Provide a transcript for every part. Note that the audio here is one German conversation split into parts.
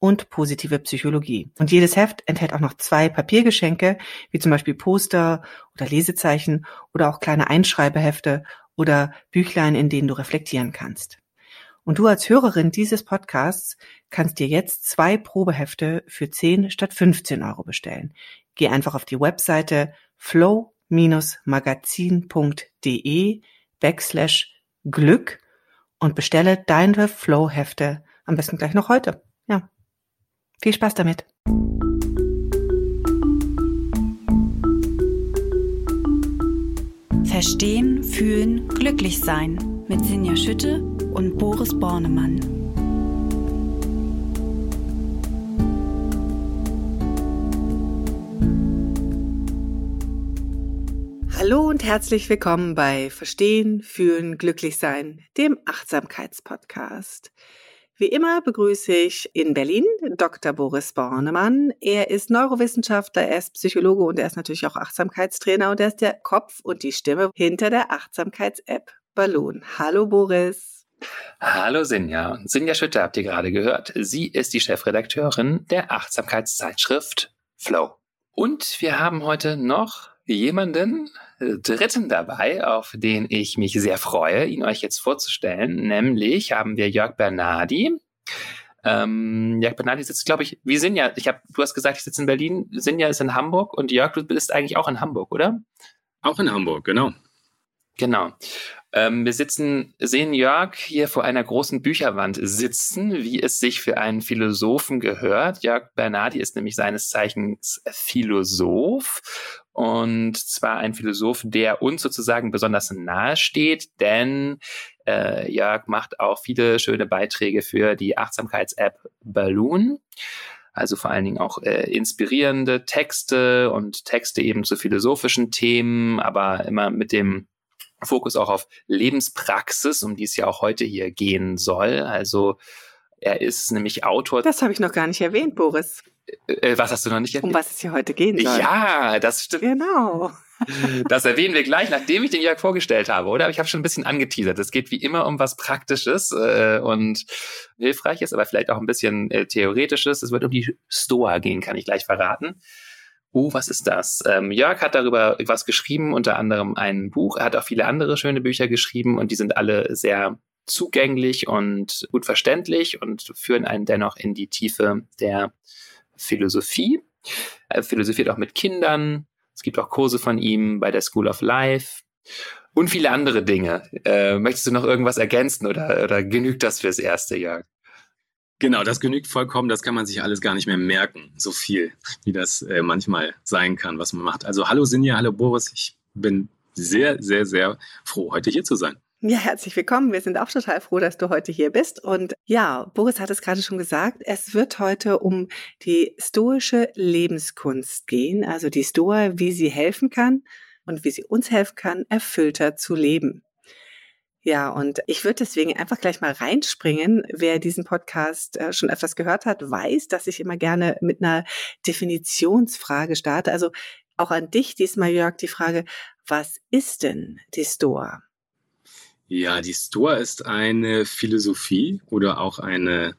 und positive Psychologie. Und jedes Heft enthält auch noch zwei Papiergeschenke, wie zum Beispiel Poster oder Lesezeichen oder auch kleine Einschreibehefte oder Büchlein, in denen du reflektieren kannst. Und du als Hörerin dieses Podcasts kannst dir jetzt zwei Probehefte für 10 statt 15 Euro bestellen. Geh einfach auf die Webseite flow-magazin.de backslash Glück und bestelle deine Flow-Hefte am besten gleich noch heute. Viel Spaß damit. Verstehen, fühlen, glücklich sein mit Sinja Schütte und Boris Bornemann. Hallo und herzlich willkommen bei Verstehen, Fühlen, Glücklichsein, dem Achtsamkeitspodcast. Wie immer begrüße ich in Berlin Dr. Boris Bornemann. Er ist Neurowissenschaftler, er ist Psychologe und er ist natürlich auch Achtsamkeitstrainer und er ist der Kopf und die Stimme hinter der Achtsamkeits-App Balloon. Hallo Boris. Hallo Sinja. Sinja Schütte habt ihr gerade gehört. Sie ist die Chefredakteurin der Achtsamkeitszeitschrift Flow. Und wir haben heute noch jemanden äh, Dritten dabei, auf den ich mich sehr freue, ihn euch jetzt vorzustellen. Nämlich haben wir Jörg Bernardi. Ähm, Jörg Bernardi sitzt, glaube ich, wie Sinja. Ich habe, du hast gesagt, ich sitze in Berlin. Sinja ist in Hamburg und Jörg, du bist eigentlich auch in Hamburg, oder? Auch in Hamburg, genau. Genau. Ähm, wir sitzen, sehen Jörg hier vor einer großen Bücherwand sitzen, wie es sich für einen Philosophen gehört. Jörg Bernardi ist nämlich seines Zeichens Philosoph und zwar ein Philosoph, der uns sozusagen besonders nahe steht, denn äh, Jörg macht auch viele schöne Beiträge für die Achtsamkeits-App Balloon. Also vor allen Dingen auch äh, inspirierende Texte und Texte eben zu philosophischen Themen, aber immer mit dem Fokus auch auf Lebenspraxis, um die es ja auch heute hier gehen soll. Also er ist nämlich Autor. Das habe ich noch gar nicht erwähnt, Boris. Äh, was hast du noch nicht erwähnt? Um was es hier heute gehen soll. Ja, das stimmt. Genau. Das erwähnen wir gleich, nachdem ich den Jörg vorgestellt habe, oder? Aber ich habe schon ein bisschen angeteasert. Es geht wie immer um was Praktisches äh, und Hilfreiches, aber vielleicht auch ein bisschen äh, Theoretisches. Es wird um die Stoa gehen, kann ich gleich verraten. Oh, was ist das? Ähm, Jörg hat darüber was geschrieben, unter anderem ein Buch. Er hat auch viele andere schöne Bücher geschrieben und die sind alle sehr zugänglich und gut verständlich und führen einen dennoch in die Tiefe der Philosophie. Er philosophiert auch mit Kindern. Es gibt auch Kurse von ihm bei der School of Life und viele andere Dinge. Äh, möchtest du noch irgendwas ergänzen oder, oder genügt das fürs Erste, Jörg? Genau, das genügt vollkommen. Das kann man sich alles gar nicht mehr merken, so viel, wie das äh, manchmal sein kann, was man macht. Also hallo Sinja, hallo Boris. Ich bin sehr, sehr, sehr froh, heute hier zu sein. Ja, herzlich willkommen. Wir sind auch total froh, dass du heute hier bist. Und ja, Boris hat es gerade schon gesagt, es wird heute um die stoische Lebenskunst gehen, also die Stoa, wie sie helfen kann und wie sie uns helfen kann, erfüllter zu leben. Ja, und ich würde deswegen einfach gleich mal reinspringen. Wer diesen Podcast äh, schon öfters gehört hat, weiß, dass ich immer gerne mit einer Definitionsfrage starte. Also auch an dich diesmal, Jörg, die Frage, was ist denn die Stoa? Ja, die Stoa ist eine Philosophie oder auch eine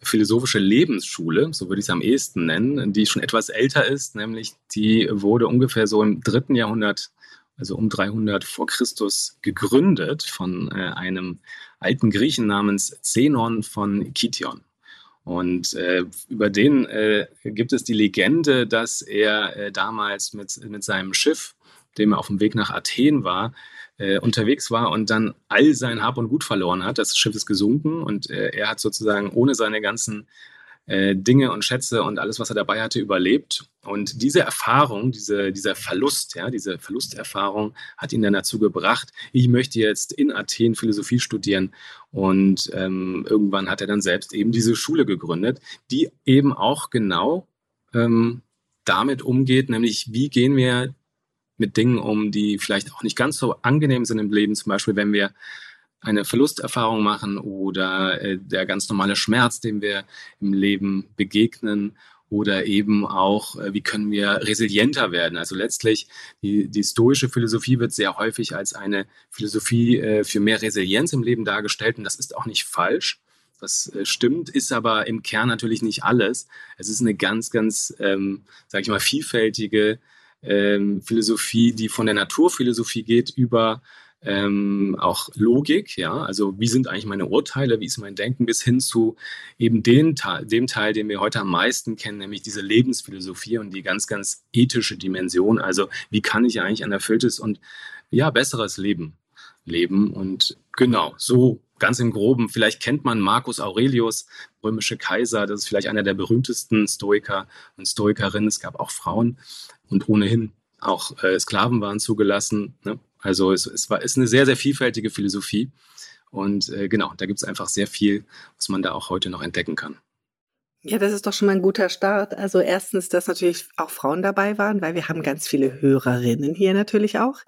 philosophische Lebensschule, so würde ich es am ehesten nennen, die schon etwas älter ist, nämlich die wurde ungefähr so im dritten Jahrhundert also um 300 vor Christus gegründet von äh, einem alten Griechen namens Zenon von Kition. Und äh, über den äh, gibt es die Legende, dass er äh, damals mit, mit seinem Schiff, dem er auf dem Weg nach Athen war, äh, unterwegs war und dann all sein Hab und Gut verloren hat. Das Schiff ist gesunken und äh, er hat sozusagen ohne seine ganzen äh, Dinge und Schätze und alles, was er dabei hatte, überlebt. Und diese Erfahrung, diese, dieser Verlust, ja, diese Verlusterfahrung hat ihn dann dazu gebracht, ich möchte jetzt in Athen Philosophie studieren. Und ähm, irgendwann hat er dann selbst eben diese Schule gegründet, die eben auch genau ähm, damit umgeht, nämlich wie gehen wir mit Dingen um, die vielleicht auch nicht ganz so angenehm sind im Leben. Zum Beispiel, wenn wir eine Verlusterfahrung machen oder äh, der ganz normale Schmerz, dem wir im Leben begegnen oder eben auch, äh, wie können wir resilienter werden. Also letztlich, die, die stoische Philosophie wird sehr häufig als eine Philosophie äh, für mehr Resilienz im Leben dargestellt und das ist auch nicht falsch. Das äh, stimmt, ist aber im Kern natürlich nicht alles. Es ist eine ganz, ganz, ähm, sage ich mal, vielfältige ähm, Philosophie, die von der Naturphilosophie geht über ähm, auch Logik, ja, also wie sind eigentlich meine Urteile, wie ist mein Denken, bis hin zu eben den, dem Teil, den wir heute am meisten kennen, nämlich diese Lebensphilosophie und die ganz, ganz ethische Dimension. Also wie kann ich eigentlich ein erfülltes und ja, besseres Leben leben? Und genau, so ganz im Groben, vielleicht kennt man Marcus Aurelius, römische Kaiser, das ist vielleicht einer der berühmtesten Stoiker und Stoikerinnen. Es gab auch Frauen und ohnehin auch äh, Sklaven waren zugelassen. Ne? Also es, es war, ist eine sehr, sehr vielfältige Philosophie. Und äh, genau, da gibt es einfach sehr viel, was man da auch heute noch entdecken kann. Ja, das ist doch schon mal ein guter Start. Also erstens, dass natürlich auch Frauen dabei waren, weil wir haben ganz viele Hörerinnen hier natürlich auch.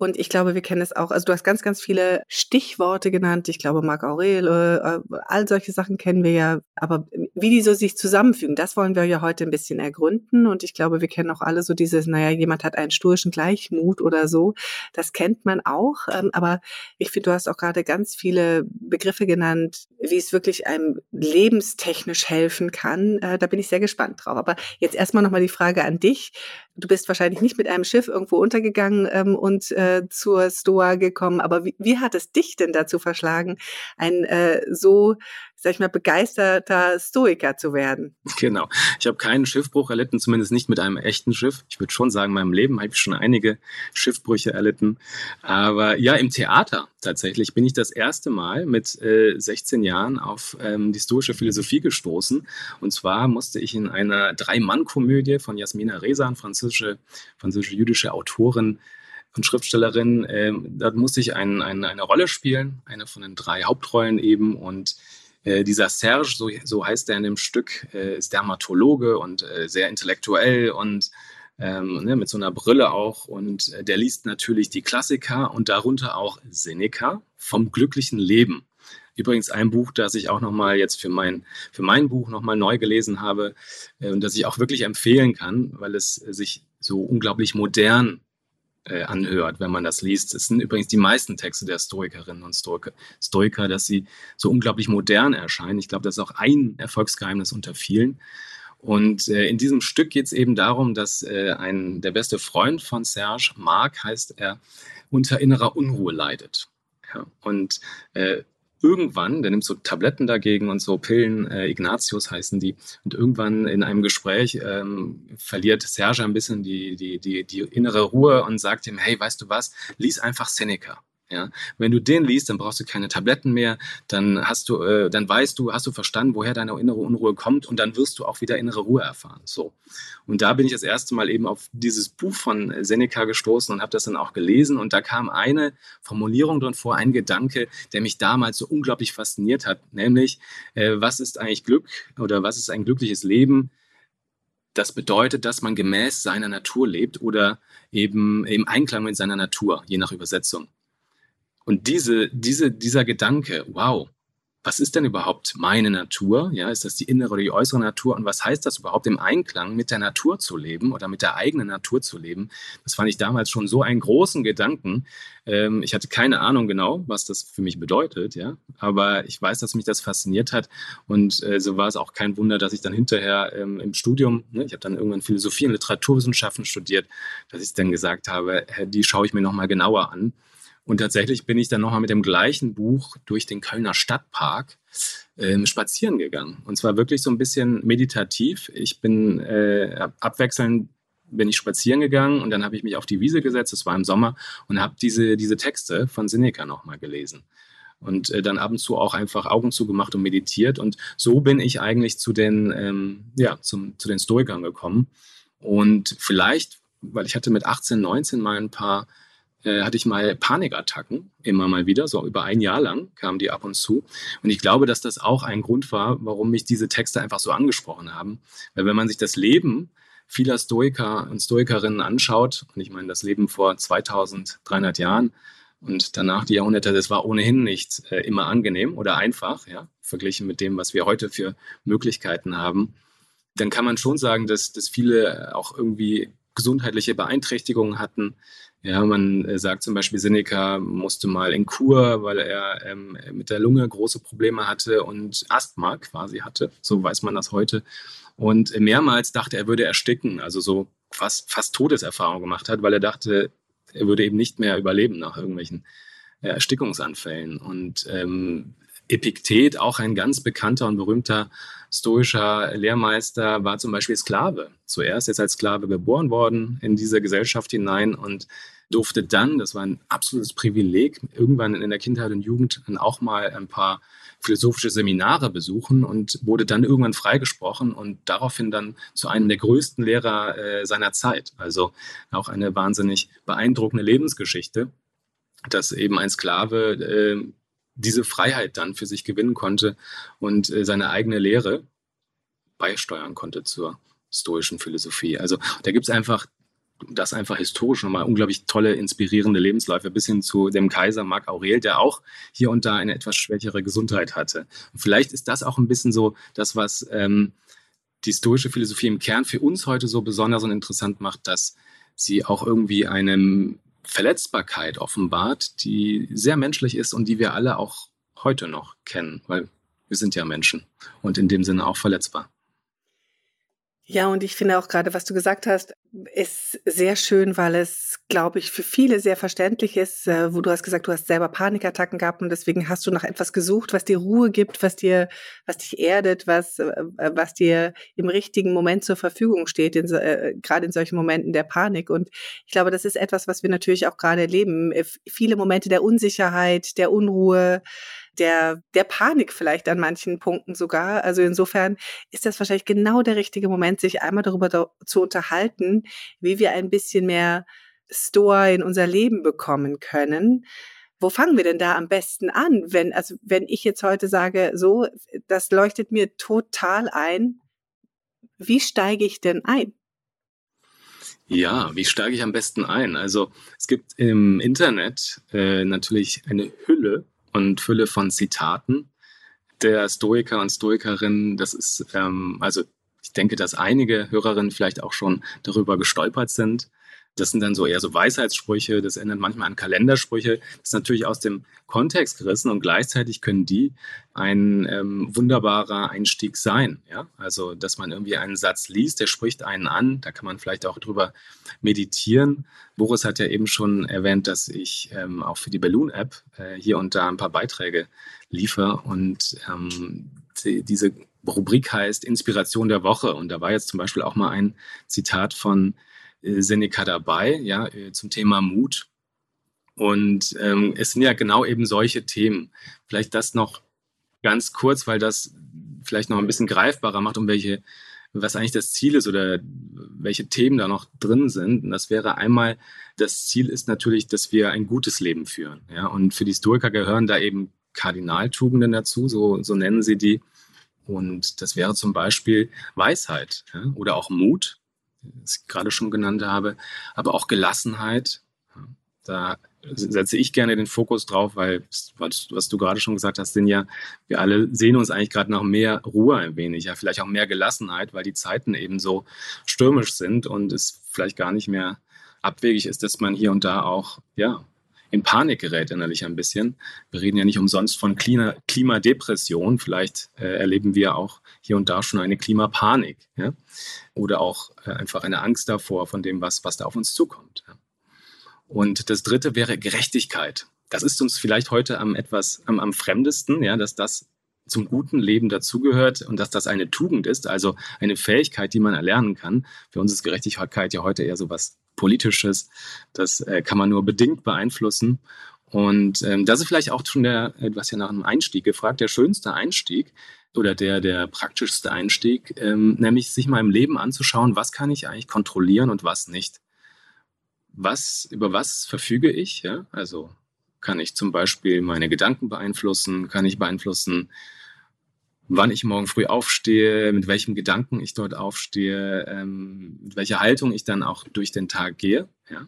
Und ich glaube, wir kennen es auch. Also du hast ganz, ganz viele Stichworte genannt. Ich glaube, Marc Aurel, äh, all solche Sachen kennen wir ja. Aber wie die so sich zusammenfügen, das wollen wir ja heute ein bisschen ergründen. Und ich glaube, wir kennen auch alle so dieses, naja, jemand hat einen stoischen Gleichmut oder so. Das kennt man auch. Ähm, aber ich finde, du hast auch gerade ganz viele Begriffe genannt, wie es wirklich einem lebenstechnisch helfen kann. Äh, da bin ich sehr gespannt drauf. Aber jetzt erstmal nochmal die Frage an dich. Du bist wahrscheinlich nicht mit einem Schiff irgendwo untergegangen ähm, und äh, zur Stoa gekommen. Aber wie, wie hat es dich denn dazu verschlagen, ein äh, so sag ich mal, begeisterter Stoiker zu werden. Genau. Ich habe keinen Schiffbruch erlitten, zumindest nicht mit einem echten Schiff. Ich würde schon sagen, in meinem Leben habe ich schon einige Schiffbrüche erlitten. Aber ja, im Theater tatsächlich bin ich das erste Mal mit äh, 16 Jahren auf ähm, die stoische Philosophie gestoßen. Und zwar musste ich in einer Drei-Mann-Komödie von Jasmina Rezan, französische, französische-jüdische Autorin, und Schriftstellerin, äh, da musste ich ein, ein, eine Rolle spielen, eine von den drei Hauptrollen eben. Und äh, dieser Serge, so, so heißt er in dem Stück, äh, ist Dermatologe und äh, sehr intellektuell und ähm, ne, mit so einer Brille auch. Und äh, der liest natürlich die Klassiker und darunter auch Seneca vom glücklichen Leben. Übrigens ein Buch, das ich auch nochmal jetzt für mein, für mein Buch nochmal neu gelesen habe äh, und das ich auch wirklich empfehlen kann, weil es sich so unglaublich modern äh, anhört, wenn man das liest. Es sind übrigens die meisten Texte der Stoikerinnen und Stoiker, Stoiker dass sie so unglaublich modern erscheinen. Ich glaube, das ist auch ein Erfolgsgeheimnis unter vielen. Und äh, in diesem Stück geht es eben darum, dass äh, ein, der beste Freund von Serge, Marc heißt er, unter innerer Unruhe leidet. Ja, und äh, irgendwann, der nimmt so Tabletten dagegen und so Pillen, äh, Ignatius heißen die, und irgendwann in einem Gespräch ähm, verliert Serge ein bisschen die, die, die, die innere Ruhe und sagt ihm, hey, weißt du was, lies einfach Seneca. Ja, wenn du den liest, dann brauchst du keine Tabletten mehr, dann hast du, äh, dann weißt du, hast du verstanden, woher deine innere Unruhe kommt und dann wirst du auch wieder innere Ruhe erfahren. So. Und da bin ich das erste Mal eben auf dieses Buch von Seneca gestoßen und habe das dann auch gelesen und da kam eine Formulierung drin vor, ein Gedanke, der mich damals so unglaublich fasziniert hat, nämlich, äh, was ist eigentlich Glück oder was ist ein glückliches Leben? Das bedeutet, dass man gemäß seiner Natur lebt oder eben im Einklang mit seiner Natur, je nach Übersetzung. Und diese, diese, dieser Gedanke, wow, was ist denn überhaupt meine Natur? Ja, ist das die innere oder die äußere Natur? Und was heißt das überhaupt im Einklang mit der Natur zu leben oder mit der eigenen Natur zu leben? Das fand ich damals schon so einen großen Gedanken. Ähm, ich hatte keine Ahnung genau, was das für mich bedeutet, ja. Aber ich weiß, dass mich das fasziniert hat. Und äh, so war es auch kein Wunder, dass ich dann hinterher ähm, im Studium, ne, ich habe dann irgendwann Philosophie und Literaturwissenschaften studiert, dass ich dann gesagt habe, die schaue ich mir nochmal genauer an. Und tatsächlich bin ich dann nochmal mit dem gleichen Buch durch den Kölner Stadtpark ähm, spazieren gegangen. Und zwar wirklich so ein bisschen meditativ. Ich bin äh, abwechselnd bin ich spazieren gegangen und dann habe ich mich auf die Wiese gesetzt, es war im Sommer, und habe diese, diese Texte von Seneca nochmal gelesen. Und äh, dann ab und zu auch einfach Augen zugemacht und meditiert. Und so bin ich eigentlich zu den, ähm, ja, zum, zu den Stoikern gekommen. Und vielleicht, weil ich hatte mit 18, 19 mal ein paar äh, hatte ich mal Panikattacken, immer mal wieder, so über ein Jahr lang kamen die ab und zu. Und ich glaube, dass das auch ein Grund war, warum mich diese Texte einfach so angesprochen haben. Weil wenn man sich das Leben vieler Stoiker und Stoikerinnen anschaut, und ich meine das Leben vor 2300 Jahren und danach die Jahrhunderte, das war ohnehin nicht äh, immer angenehm oder einfach, ja, verglichen mit dem, was wir heute für Möglichkeiten haben, dann kann man schon sagen, dass, dass viele auch irgendwie gesundheitliche Beeinträchtigungen hatten. Ja, man äh, sagt zum Beispiel, Seneca musste mal in Kur, weil er ähm, mit der Lunge große Probleme hatte und Asthma quasi hatte. So weiß man das heute. Und mehrmals dachte er, würde ersticken, also so fast, fast Todeserfahrung gemacht hat, weil er dachte, er würde eben nicht mehr überleben nach irgendwelchen äh, Erstickungsanfällen. Und ähm, Epiktet, auch ein ganz bekannter und berühmter stoischer Lehrmeister, war zum Beispiel Sklave. Zuerst ist als Sklave geboren worden in diese Gesellschaft hinein und durfte dann, das war ein absolutes Privileg, irgendwann in der Kindheit und Jugend auch mal ein paar philosophische Seminare besuchen und wurde dann irgendwann freigesprochen und daraufhin dann zu einem der größten Lehrer äh, seiner Zeit. Also auch eine wahnsinnig beeindruckende Lebensgeschichte, dass eben ein Sklave äh, diese Freiheit dann für sich gewinnen konnte und äh, seine eigene Lehre beisteuern konnte zur stoischen Philosophie. Also da gibt es einfach das einfach historisch nochmal unglaublich tolle, inspirierende Lebensläufe bis hin zu dem Kaiser Marc Aurel, der auch hier und da eine etwas schwächere Gesundheit hatte. Und vielleicht ist das auch ein bisschen so das, was ähm, die stoische Philosophie im Kern für uns heute so besonders und interessant macht, dass sie auch irgendwie eine Verletzbarkeit offenbart, die sehr menschlich ist und die wir alle auch heute noch kennen, weil wir sind ja Menschen und in dem Sinne auch verletzbar. Ja, und ich finde auch gerade, was du gesagt hast, ist sehr schön, weil es, glaube ich, für viele sehr verständlich ist, äh, wo du hast gesagt, du hast selber Panikattacken gehabt und deswegen hast du nach etwas gesucht, was dir Ruhe gibt, was dir, was dich erdet, was, äh, was dir im richtigen Moment zur Verfügung steht, in, äh, gerade in solchen Momenten der Panik. Und ich glaube, das ist etwas, was wir natürlich auch gerade erleben. Viele Momente der Unsicherheit, der Unruhe, der, der Panik vielleicht an manchen Punkten sogar. Also insofern ist das wahrscheinlich genau der richtige Moment, sich einmal darüber da, zu unterhalten, wie wir ein bisschen mehr Stoa in unser Leben bekommen können. Wo fangen wir denn da am besten an? Wenn, also wenn ich jetzt heute sage, so, das leuchtet mir total ein. Wie steige ich denn ein? Ja, wie steige ich am besten ein? Also es gibt im Internet äh, natürlich eine Hülle und Fülle von Zitaten der Stoiker und Stoikerinnen. Das ist, ähm, also ich denke, dass einige Hörerinnen vielleicht auch schon darüber gestolpert sind. Das sind dann so eher so Weisheitssprüche, das erinnert manchmal an Kalendersprüche. Das ist natürlich aus dem Kontext gerissen und gleichzeitig können die ein ähm, wunderbarer Einstieg sein. Ja? Also, dass man irgendwie einen Satz liest, der spricht einen an, da kann man vielleicht auch drüber meditieren. Boris hat ja eben schon erwähnt, dass ich ähm, auch für die Balloon-App äh, hier und da ein paar Beiträge liefere und ähm, die, diese Rubrik heißt Inspiration der Woche. Und da war jetzt zum Beispiel auch mal ein Zitat von Seneca dabei, ja, äh, zum Thema Mut. Und ähm, es sind ja genau eben solche Themen. Vielleicht das noch ganz kurz, weil das vielleicht noch ein bisschen greifbarer macht, um welche, was eigentlich das Ziel ist oder welche Themen da noch drin sind. Und das wäre einmal, das Ziel ist natürlich, dass wir ein gutes Leben führen. Ja? Und für die Stoiker gehören da eben Kardinaltugenden dazu, so, so nennen sie die. Und das wäre zum Beispiel Weisheit ja? oder auch Mut das ich gerade schon genannt habe, aber auch Gelassenheit. Da setze ich gerne den Fokus drauf, weil, was, du gerade schon gesagt hast, sind ja, wir alle sehen uns eigentlich gerade nach mehr Ruhe ein wenig, ja, vielleicht auch mehr Gelassenheit, weil die Zeiten eben so stürmisch sind und es vielleicht gar nicht mehr abwegig ist, dass man hier und da auch, ja, in Panik gerät innerlich ein bisschen. Wir reden ja nicht umsonst von Klima Klimadepression. Vielleicht äh, erleben wir auch hier und da schon eine Klimapanik. Ja? Oder auch äh, einfach eine Angst davor, von dem, was, was da auf uns zukommt. Ja? Und das dritte wäre Gerechtigkeit. Das ist uns vielleicht heute am etwas am, am fremdesten, ja, dass das zum guten Leben dazugehört und dass das eine Tugend ist, also eine Fähigkeit, die man erlernen kann. Für uns ist Gerechtigkeit ja heute eher so was Politisches. Das äh, kann man nur bedingt beeinflussen. Und ähm, das ist vielleicht auch schon der, du hast ja nach einem Einstieg gefragt, der schönste Einstieg oder der, der praktischste Einstieg, ähm, nämlich sich mal im Leben anzuschauen, was kann ich eigentlich kontrollieren und was nicht. Was, über was verfüge ich? Ja? Also kann ich zum Beispiel meine Gedanken beeinflussen? Kann ich beeinflussen, wann ich morgen früh aufstehe, mit welchem Gedanken ich dort aufstehe, ähm, mit welcher Haltung ich dann auch durch den Tag gehe. Ja?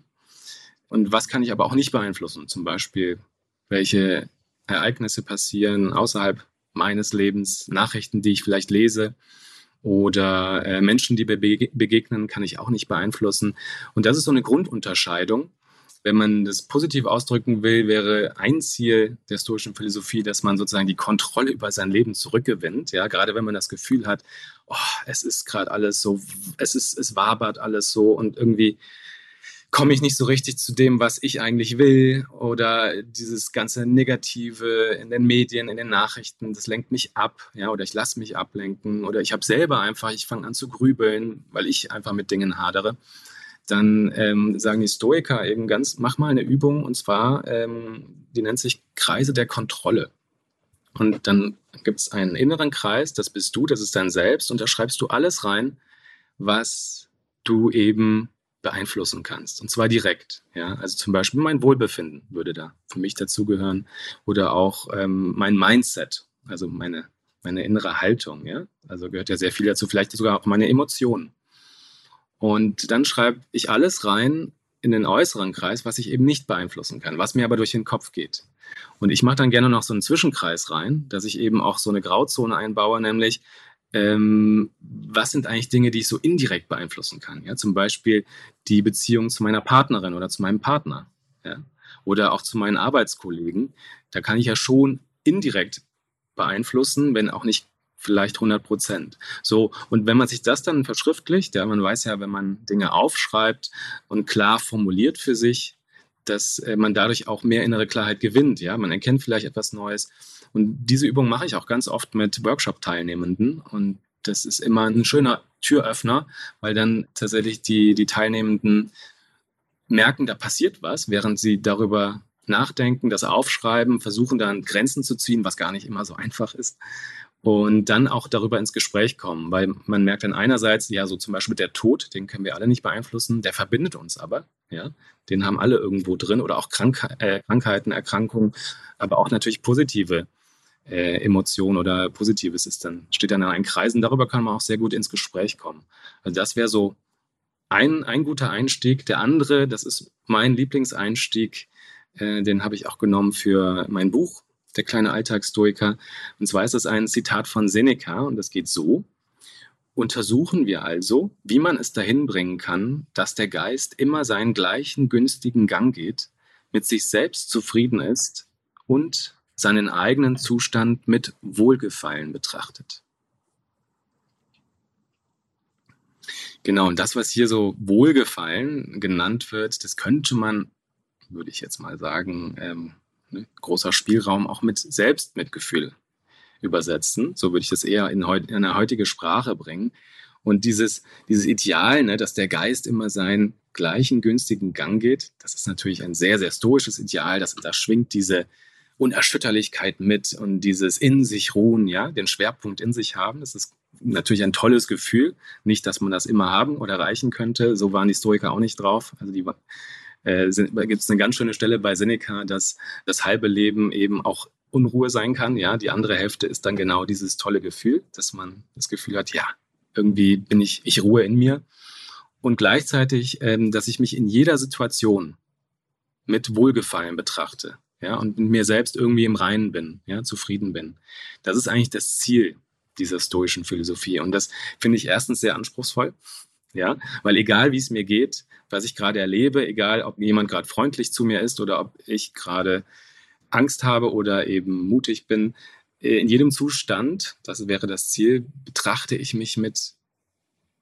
Und was kann ich aber auch nicht beeinflussen? Zum Beispiel, welche Ereignisse passieren außerhalb meines Lebens, Nachrichten, die ich vielleicht lese oder äh, Menschen, die mir begegnen, kann ich auch nicht beeinflussen. Und das ist so eine Grundunterscheidung. Wenn man das positiv ausdrücken will, wäre ein Ziel der stoischen Philosophie, dass man sozusagen die Kontrolle über sein Leben zurückgewinnt. Ja, gerade wenn man das Gefühl hat, oh, es ist gerade alles so, es ist, es wabert alles so und irgendwie komme ich nicht so richtig zu dem, was ich eigentlich will oder dieses ganze Negative in den Medien, in den Nachrichten, das lenkt mich ab, ja, oder ich lasse mich ablenken oder ich habe selber einfach, ich fange an zu grübeln, weil ich einfach mit Dingen hadere. Dann ähm, sagen die Stoiker eben ganz, mach mal eine Übung und zwar, ähm, die nennt sich Kreise der Kontrolle. Und dann gibt es einen inneren Kreis, das bist du, das ist dein Selbst und da schreibst du alles rein, was du eben beeinflussen kannst. Und zwar direkt. Ja? Also zum Beispiel mein Wohlbefinden würde da für mich dazugehören. Oder auch ähm, mein Mindset, also meine, meine innere Haltung. Ja? Also gehört ja sehr viel dazu, vielleicht sogar auch meine Emotionen. Und dann schreibe ich alles rein in den äußeren Kreis, was ich eben nicht beeinflussen kann, was mir aber durch den Kopf geht. Und ich mache dann gerne noch so einen Zwischenkreis rein, dass ich eben auch so eine Grauzone einbaue, nämlich ähm, was sind eigentlich Dinge, die ich so indirekt beeinflussen kann? Ja, zum Beispiel die Beziehung zu meiner Partnerin oder zu meinem Partner. Ja? Oder auch zu meinen Arbeitskollegen. Da kann ich ja schon indirekt beeinflussen, wenn auch nicht vielleicht 100 Prozent. So, und wenn man sich das dann verschriftlicht, ja, man weiß ja, wenn man Dinge aufschreibt und klar formuliert für sich, dass äh, man dadurch auch mehr innere Klarheit gewinnt. Ja, man erkennt vielleicht etwas Neues und diese Übung mache ich auch ganz oft mit Workshop-Teilnehmenden. Und das ist immer ein schöner Türöffner, weil dann tatsächlich die, die Teilnehmenden merken, da passiert was, während sie darüber nachdenken, das aufschreiben, versuchen dann Grenzen zu ziehen, was gar nicht immer so einfach ist. Und dann auch darüber ins Gespräch kommen, weil man merkt dann einerseits, ja, so zum Beispiel der Tod, den können wir alle nicht beeinflussen, der verbindet uns aber, ja, den haben alle irgendwo drin oder auch Krank äh, Krankheiten, Erkrankungen, aber auch natürlich positive äh, Emotion oder Positives ist, dann steht dann in einen Kreis und darüber kann man auch sehr gut ins Gespräch kommen. Also das wäre so ein, ein guter Einstieg. Der andere, das ist mein Lieblingseinstieg, äh, den habe ich auch genommen für mein Buch, Der kleine Alltagsstoiker. Und zwar ist das ein Zitat von Seneca und das geht so. Untersuchen wir also, wie man es dahin bringen kann, dass der Geist immer seinen gleichen günstigen Gang geht, mit sich selbst zufrieden ist und seinen eigenen Zustand mit Wohlgefallen betrachtet. Genau, und das, was hier so Wohlgefallen genannt wird, das könnte man, würde ich jetzt mal sagen, ähm, großer Spielraum auch mit Selbstmitgefühl übersetzen. So würde ich das eher in, heut, in eine heutige Sprache bringen. Und dieses, dieses Ideal, ne, dass der Geist immer seinen gleichen günstigen Gang geht, das ist natürlich ein sehr, sehr stoisches Ideal. Das, da schwingt diese, Unerschütterlichkeit mit und dieses in sich ruhen, ja, den Schwerpunkt in sich haben. Das ist natürlich ein tolles Gefühl. Nicht, dass man das immer haben oder erreichen könnte. So waren die Stoiker auch nicht drauf. Also die äh, gibt es eine ganz schöne Stelle bei Seneca, dass das halbe Leben eben auch Unruhe sein kann. Ja, die andere Hälfte ist dann genau dieses tolle Gefühl, dass man das Gefühl hat, ja, irgendwie bin ich, ich ruhe in mir. Und gleichzeitig, ähm, dass ich mich in jeder Situation mit Wohlgefallen betrachte ja, und mit mir selbst irgendwie im Reinen bin, ja, zufrieden bin. Das ist eigentlich das Ziel dieser stoischen Philosophie. Und das finde ich erstens sehr anspruchsvoll, ja, weil egal wie es mir geht, was ich gerade erlebe, egal ob jemand gerade freundlich zu mir ist oder ob ich gerade Angst habe oder eben mutig bin, äh, in jedem Zustand, das wäre das Ziel, betrachte ich mich mit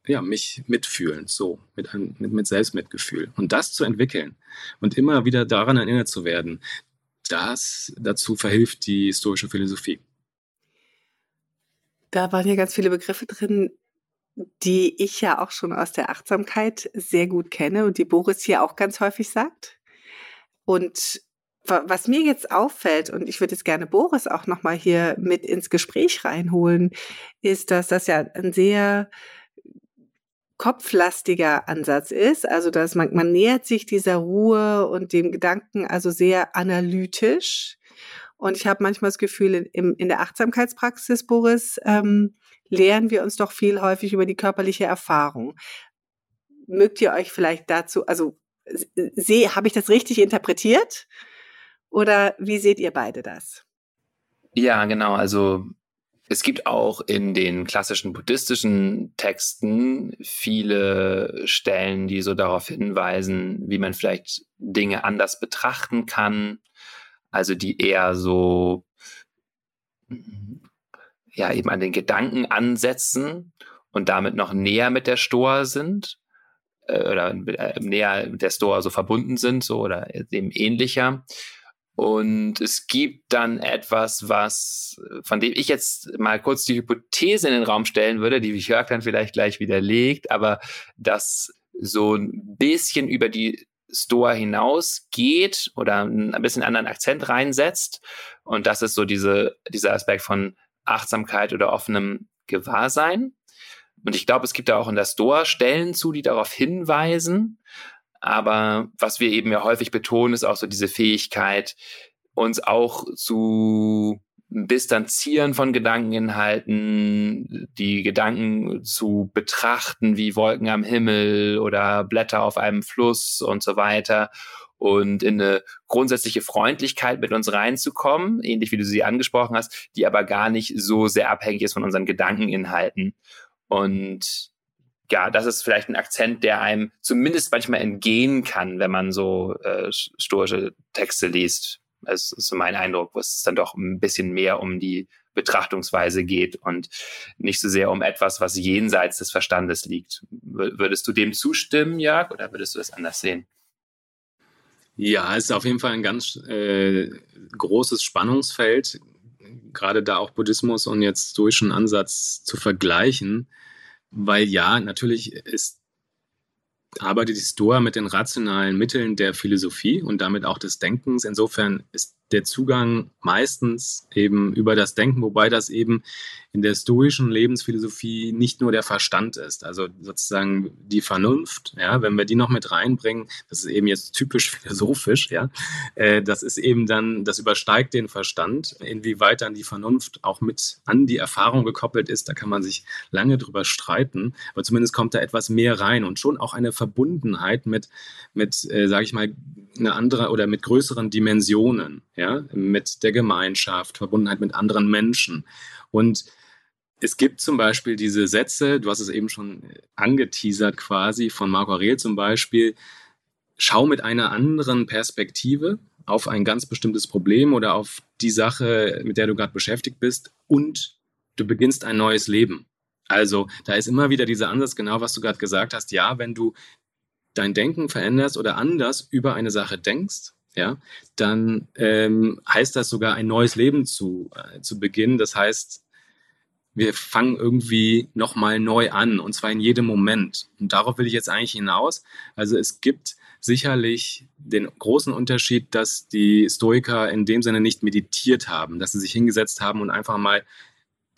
ja, mich mitfühlen, so, mit, einem, mit, mit Selbstmitgefühl. Und das zu entwickeln und immer wieder daran erinnert zu werden, das dazu verhilft die historische Philosophie. Da waren ja ganz viele Begriffe drin, die ich ja auch schon aus der Achtsamkeit sehr gut kenne und die Boris hier auch ganz häufig sagt. Und was mir jetzt auffällt, und ich würde jetzt gerne Boris auch nochmal hier mit ins Gespräch reinholen, ist, dass das ja ein sehr kopflastiger Ansatz ist. Also dass man, man nähert sich dieser Ruhe und dem Gedanken also sehr analytisch. Und ich habe manchmal das Gefühl, in, in der Achtsamkeitspraxis, Boris, ähm, lehren wir uns doch viel häufig über die körperliche Erfahrung. Mögt ihr euch vielleicht dazu, also sehe, habe ich das richtig interpretiert? Oder wie seht ihr beide das? Ja, genau. Also es gibt auch in den klassischen buddhistischen Texten viele Stellen, die so darauf hinweisen, wie man vielleicht Dinge anders betrachten kann. Also die eher so, ja, eben an den Gedanken ansetzen und damit noch näher mit der Stoa sind äh, oder äh, näher mit der Stoa so verbunden sind, so oder dem ähnlicher. Und es gibt dann etwas, was, von dem ich jetzt mal kurz die Hypothese in den Raum stellen würde, die Jörg dann vielleicht gleich widerlegt, aber das so ein bisschen über die Stoa hinausgeht oder ein bisschen anderen Akzent reinsetzt. Und das ist so diese, dieser Aspekt von Achtsamkeit oder offenem Gewahrsein. Und ich glaube, es gibt da auch in der Stoa Stellen zu, die darauf hinweisen. Aber was wir eben ja häufig betonen, ist auch so diese Fähigkeit, uns auch zu distanzieren von Gedankeninhalten, die Gedanken zu betrachten wie Wolken am Himmel oder Blätter auf einem Fluss und so weiter und in eine grundsätzliche Freundlichkeit mit uns reinzukommen, ähnlich wie du sie angesprochen hast, die aber gar nicht so sehr abhängig ist von unseren Gedankeninhalten. Und ja, das ist vielleicht ein Akzent, der einem zumindest manchmal entgehen kann, wenn man so äh, stoische Texte liest. Das ist so mein Eindruck, wo es dann doch ein bisschen mehr um die Betrachtungsweise geht und nicht so sehr um etwas, was jenseits des Verstandes liegt. Würdest du dem zustimmen, Jörg, oder würdest du das anders sehen? Ja, es ist auf jeden Fall ein ganz äh, großes Spannungsfeld, gerade da auch Buddhismus und jetzt stoischen Ansatz zu vergleichen. Weil ja, natürlich ist, arbeitet die Stoa mit den rationalen Mitteln der Philosophie und damit auch des Denkens. Insofern ist der Zugang meistens eben über das Denken, wobei das eben in der stoischen Lebensphilosophie nicht nur der Verstand ist, also sozusagen die Vernunft, ja, wenn wir die noch mit reinbringen, das ist eben jetzt typisch philosophisch, ja, äh, das ist eben dann, das übersteigt den Verstand, inwieweit dann die Vernunft auch mit an die Erfahrung gekoppelt ist, da kann man sich lange drüber streiten, aber zumindest kommt da etwas mehr rein und schon auch eine Verbundenheit mit, mit, äh, sage ich mal, eine andere oder mit größeren Dimensionen, ja, mit der Gemeinschaft, Verbundenheit mit anderen Menschen. Und es gibt zum Beispiel diese Sätze, du hast es eben schon angeteasert quasi, von Marco Aurel zum Beispiel, schau mit einer anderen Perspektive auf ein ganz bestimmtes Problem oder auf die Sache, mit der du gerade beschäftigt bist und du beginnst ein neues Leben. Also da ist immer wieder dieser Ansatz, genau was du gerade gesagt hast. Ja, wenn du dein Denken veränderst oder anders über eine Sache denkst, ja, dann ähm, heißt das sogar ein neues Leben zu, äh, zu beginnen. Das heißt, wir fangen irgendwie nochmal neu an und zwar in jedem Moment. Und darauf will ich jetzt eigentlich hinaus. Also es gibt sicherlich den großen Unterschied, dass die Stoiker in dem Sinne nicht meditiert haben, dass sie sich hingesetzt haben und einfach mal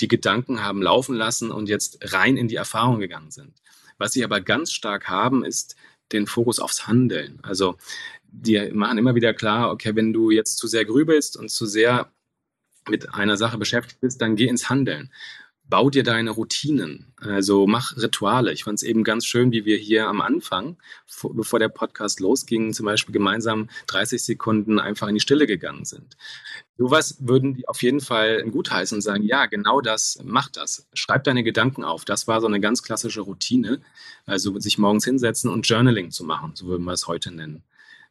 die Gedanken haben laufen lassen und jetzt rein in die Erfahrung gegangen sind. Was sie aber ganz stark haben, ist den Fokus aufs Handeln. Also die machen immer wieder klar, okay, wenn du jetzt zu sehr grübelst und zu sehr mit einer Sache beschäftigt bist, dann geh ins Handeln. Bau dir deine Routinen, also mach Rituale. Ich fand es eben ganz schön, wie wir hier am Anfang, vor, bevor der Podcast losging, zum Beispiel gemeinsam 30 Sekunden einfach in die Stille gegangen sind. Sowas würden die auf jeden Fall gutheißen und sagen, ja, genau das, mach das. Schreib deine Gedanken auf. Das war so eine ganz klassische Routine. Also sich morgens hinsetzen und Journaling zu machen, so würden wir es heute nennen.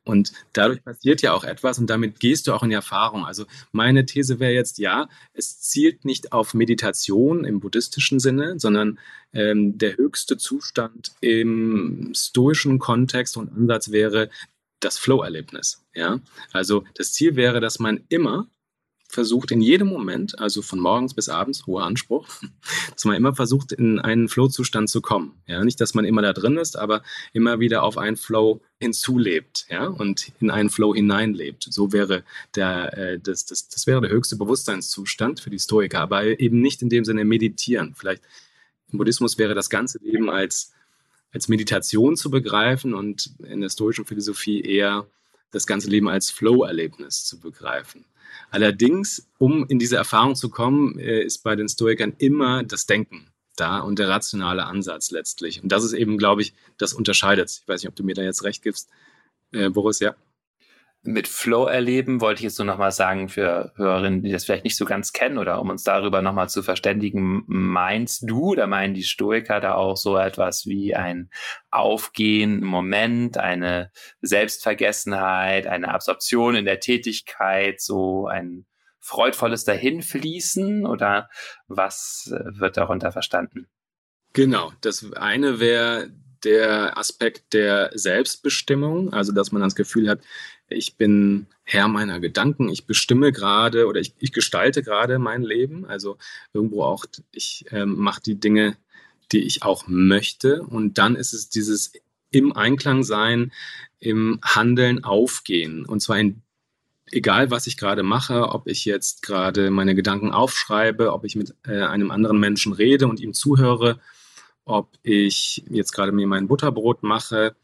Und dadurch passiert ja auch etwas und damit gehst du auch in die Erfahrung. Also meine These wäre jetzt, ja, es zielt nicht auf Meditation im buddhistischen Sinne, sondern ähm, der höchste Zustand im stoischen Kontext und Ansatz wäre das Flow-Erlebnis. Ja? Also das Ziel wäre, dass man immer versucht, in jedem Moment, also von morgens bis abends, hoher Anspruch, dass man immer versucht, in einen Flow-Zustand zu kommen. Ja, nicht, dass man immer da drin ist, aber immer wieder auf einen Flow hinzulebt, ja, und in einen Flow hineinlebt. So wäre der, äh, das, das, das wäre der höchste Bewusstseinszustand für die Stoiker, aber eben nicht in dem Sinne meditieren. Vielleicht im Buddhismus wäre das ganze Leben als, als Meditation zu begreifen und in der stoischen Philosophie eher das ganze Leben als Flow-Erlebnis zu begreifen. Allerdings, um in diese Erfahrung zu kommen, äh, ist bei den Stoikern immer das Denken da und der rationale Ansatz letztlich. Und das ist eben, glaube ich, das unterscheidet. Ich weiß nicht, ob du mir da jetzt recht gibst, äh, Boris, ja mit Flow erleben, wollte ich jetzt nur nochmal sagen für Hörerinnen, die das vielleicht nicht so ganz kennen oder um uns darüber nochmal zu verständigen, meinst du oder meinen die Stoiker da auch so etwas wie ein Aufgehen Moment, eine Selbstvergessenheit, eine Absorption in der Tätigkeit, so ein freudvolles Dahinfließen oder was wird darunter verstanden? Genau, das eine wäre der Aspekt der Selbstbestimmung, also dass man das Gefühl hat, ich bin Herr meiner Gedanken, ich bestimme gerade oder ich, ich gestalte gerade mein Leben. Also irgendwo auch, ich ähm, mache die Dinge, die ich auch möchte. Und dann ist es dieses im Einklang sein, im Handeln aufgehen. Und zwar in egal was ich gerade mache, ob ich jetzt gerade meine Gedanken aufschreibe, ob ich mit äh, einem anderen Menschen rede und ihm zuhöre, ob ich jetzt gerade mir mein Butterbrot mache,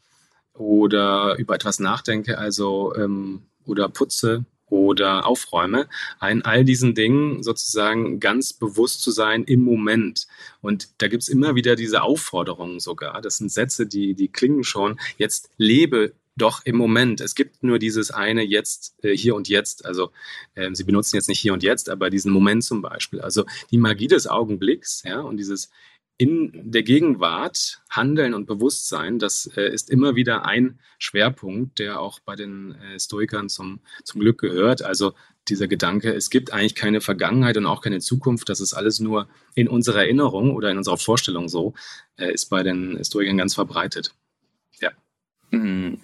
oder über etwas nachdenke, also ähm, oder putze oder aufräume, in all diesen Dingen sozusagen ganz bewusst zu sein im Moment. Und da gibt's immer wieder diese Aufforderungen sogar. Das sind Sätze, die, die klingen schon. Jetzt lebe doch im Moment. Es gibt nur dieses eine jetzt, äh, hier und jetzt. Also äh, Sie benutzen jetzt nicht hier und jetzt, aber diesen Moment zum Beispiel. Also die Magie des Augenblicks, ja, und dieses in der Gegenwart Handeln und Bewusstsein, das äh, ist immer wieder ein Schwerpunkt, der auch bei den äh, Stoikern zum, zum Glück gehört. Also dieser Gedanke, es gibt eigentlich keine Vergangenheit und auch keine Zukunft, das ist alles nur in unserer Erinnerung oder in unserer Vorstellung so, äh, ist bei den Stoikern ganz verbreitet. Ja. Hm.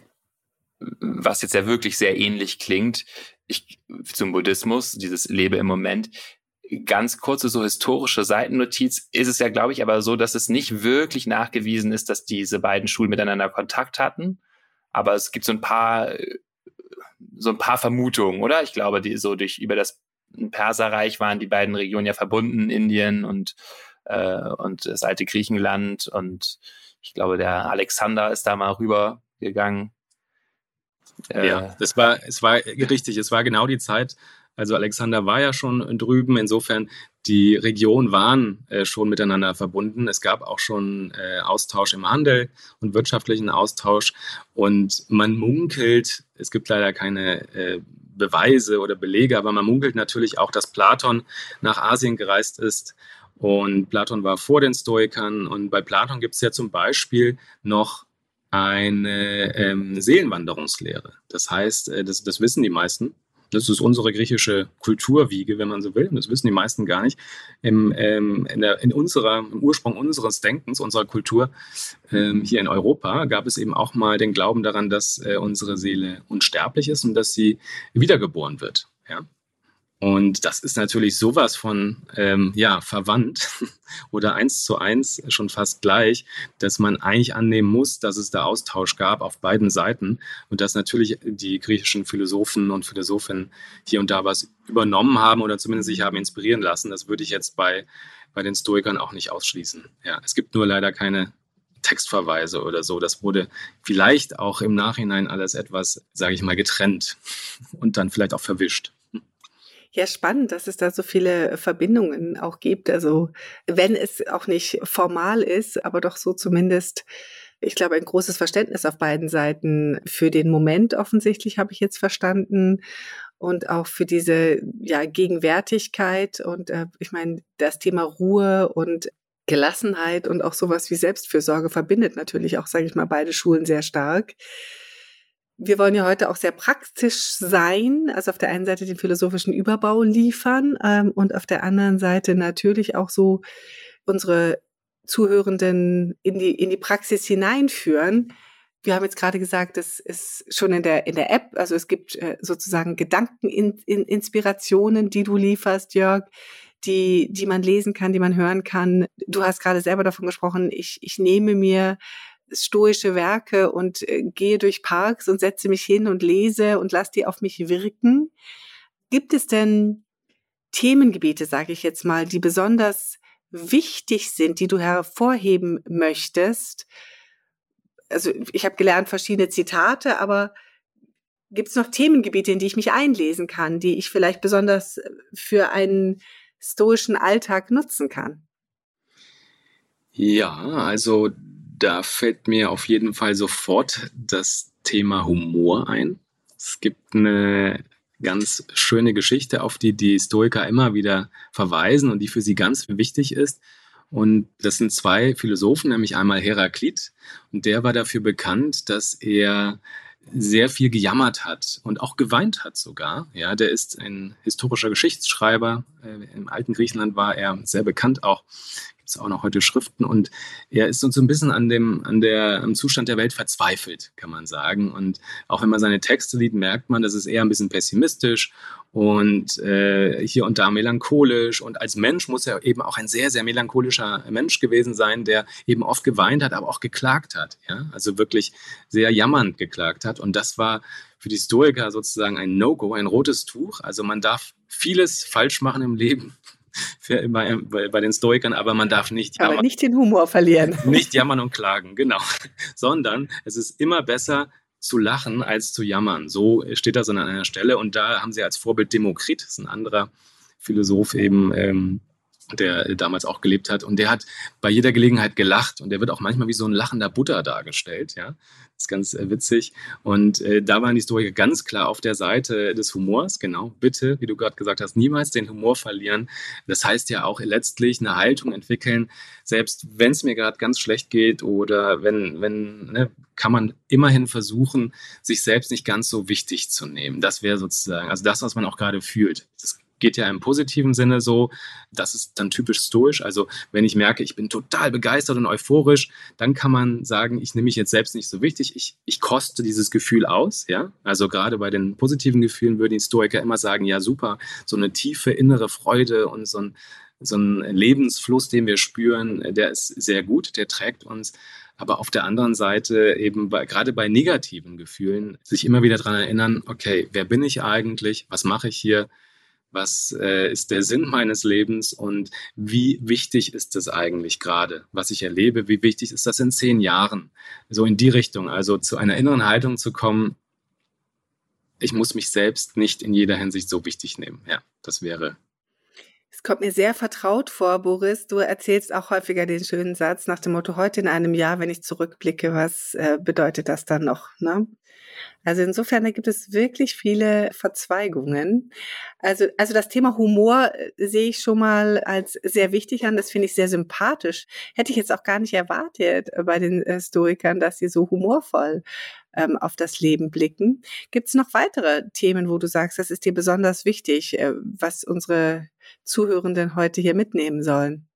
Was jetzt ja wirklich sehr ähnlich klingt, ich, zum Buddhismus, dieses Lebe im Moment, ganz kurze so historische Seitennotiz ist es ja, glaube ich, aber so, dass es nicht wirklich nachgewiesen ist, dass diese beiden Schulen miteinander Kontakt hatten. Aber es gibt so ein paar, so ein paar Vermutungen, oder? Ich glaube, die so durch über das Perserreich waren die beiden Regionen ja verbunden, Indien und äh, und das alte Griechenland und ich glaube, der Alexander ist da mal rübergegangen. Äh, ja, das war, es war richtig, es war genau die Zeit, also Alexander war ja schon drüben. Insofern, die Regionen waren äh, schon miteinander verbunden. Es gab auch schon äh, Austausch im Handel und wirtschaftlichen Austausch. Und man munkelt, es gibt leider keine äh, Beweise oder Belege, aber man munkelt natürlich auch, dass Platon nach Asien gereist ist. Und Platon war vor den Stoikern. Und bei Platon gibt es ja zum Beispiel noch eine ähm, Seelenwanderungslehre. Das heißt, äh, das, das wissen die meisten. Das ist unsere griechische Kulturwiege, wenn man so will. Und das wissen die meisten gar nicht. Im, ähm, in, der, in unserer, Im Ursprung unseres Denkens, unserer Kultur ähm, hier in Europa, gab es eben auch mal den Glauben daran, dass äh, unsere Seele unsterblich ist und dass sie wiedergeboren wird. Ja? Und das ist natürlich sowas von ähm, ja, verwandt oder eins zu eins schon fast gleich, dass man eigentlich annehmen muss, dass es da Austausch gab auf beiden Seiten und dass natürlich die griechischen Philosophen und Philosophinnen hier und da was übernommen haben oder zumindest sich haben inspirieren lassen. Das würde ich jetzt bei, bei den Stoikern auch nicht ausschließen. Ja, es gibt nur leider keine Textverweise oder so. Das wurde vielleicht auch im Nachhinein alles etwas, sage ich mal, getrennt und dann vielleicht auch verwischt. Ja, spannend, dass es da so viele Verbindungen auch gibt. Also wenn es auch nicht formal ist, aber doch so zumindest, ich glaube, ein großes Verständnis auf beiden Seiten für den Moment offensichtlich habe ich jetzt verstanden und auch für diese ja, Gegenwärtigkeit und äh, ich meine, das Thema Ruhe und Gelassenheit und auch sowas wie Selbstfürsorge verbindet natürlich auch, sage ich mal, beide Schulen sehr stark wir wollen ja heute auch sehr praktisch sein, also auf der einen Seite den philosophischen Überbau liefern ähm, und auf der anderen Seite natürlich auch so unsere Zuhörenden in die, in die Praxis hineinführen. Wir haben jetzt gerade gesagt, das ist schon in der, in der App, also es gibt äh, sozusagen Gedankeninspirationen, die du lieferst, Jörg, die, die man lesen kann, die man hören kann. Du hast gerade selber davon gesprochen, ich, ich nehme mir stoische Werke und äh, gehe durch Parks und setze mich hin und lese und lasse die auf mich wirken. Gibt es denn Themengebiete, sage ich jetzt mal, die besonders wichtig sind, die du hervorheben möchtest? Also ich habe gelernt verschiedene Zitate, aber Gibt es noch Themengebiete, in die ich mich einlesen kann, die ich vielleicht besonders für einen stoischen Alltag nutzen kann? Ja, also da fällt mir auf jeden Fall sofort das Thema Humor ein. Es gibt eine ganz schöne Geschichte, auf die die Stoiker immer wieder verweisen und die für sie ganz wichtig ist. Und das sind zwei Philosophen, nämlich einmal Heraklit, und der war dafür bekannt, dass er sehr viel gejammert hat und auch geweint hat sogar. Ja, der ist ein historischer Geschichtsschreiber. Äh, Im alten Griechenland war er sehr bekannt auch gibt es auch noch heute Schriften und er ist uns so ein bisschen an dem, an der, am Zustand der Welt verzweifelt, kann man sagen. Und auch wenn man seine Texte liest, merkt man, das ist eher ein bisschen pessimistisch und äh, hier und da melancholisch. Und als Mensch muss er eben auch ein sehr, sehr melancholischer Mensch gewesen sein, der eben oft geweint hat, aber auch geklagt hat. Ja? Also wirklich sehr jammernd geklagt hat. Und das war für die Stoiker sozusagen ein No-Go, ein rotes Tuch. Also man darf vieles falsch machen im Leben für, bei, bei, den Stoikern, aber man darf nicht jammern. Aber nicht den Humor verlieren. Nicht jammern und klagen, genau. Sondern es ist immer besser zu lachen als zu jammern. So steht das an einer Stelle und da haben sie als Vorbild Demokrit, das ist ein anderer Philosoph eben, ähm, der damals auch gelebt hat. Und der hat bei jeder Gelegenheit gelacht und der wird auch manchmal wie so ein lachender Butter dargestellt. Ja, das ist ganz äh, witzig. Und äh, da waren die Historiker ganz klar auf der Seite des Humors. Genau, bitte, wie du gerade gesagt hast, niemals den Humor verlieren. Das heißt ja auch letztlich eine Haltung entwickeln, selbst wenn es mir gerade ganz schlecht geht oder wenn, wenn, ne, kann man immerhin versuchen, sich selbst nicht ganz so wichtig zu nehmen. Das wäre sozusagen, also das, was man auch gerade fühlt. Das geht ja im positiven Sinne so. Das ist dann typisch stoisch. Also wenn ich merke, ich bin total begeistert und euphorisch, dann kann man sagen, ich nehme mich jetzt selbst nicht so wichtig. Ich, ich koste dieses Gefühl aus. Ja, also gerade bei den positiven Gefühlen würden die Stoiker immer sagen, ja super, so eine tiefe innere Freude und so ein so ein Lebensfluss, den wir spüren, der ist sehr gut, der trägt uns. Aber auf der anderen Seite eben bei, gerade bei negativen Gefühlen sich immer wieder daran erinnern, okay, wer bin ich eigentlich? Was mache ich hier? Was äh, ist der Sinn meines Lebens und wie wichtig ist es eigentlich gerade, was ich erlebe, wie wichtig ist das in zehn Jahren, so in die Richtung, also zu einer inneren Haltung zu kommen, ich muss mich selbst nicht in jeder Hinsicht so wichtig nehmen. Ja, das wäre kommt mir sehr vertraut vor, Boris. Du erzählst auch häufiger den schönen Satz nach dem Motto, heute in einem Jahr, wenn ich zurückblicke, was äh, bedeutet das dann noch? Ne? Also insofern da gibt es wirklich viele Verzweigungen. Also, also das Thema Humor äh, sehe ich schon mal als sehr wichtig an. Das finde ich sehr sympathisch. Hätte ich jetzt auch gar nicht erwartet äh, bei den Stoikern, dass sie so humorvoll ähm, auf das Leben blicken. Gibt es noch weitere Themen, wo du sagst, das ist dir besonders wichtig, äh, was unsere Zuhörenden heute hier mitnehmen sollen?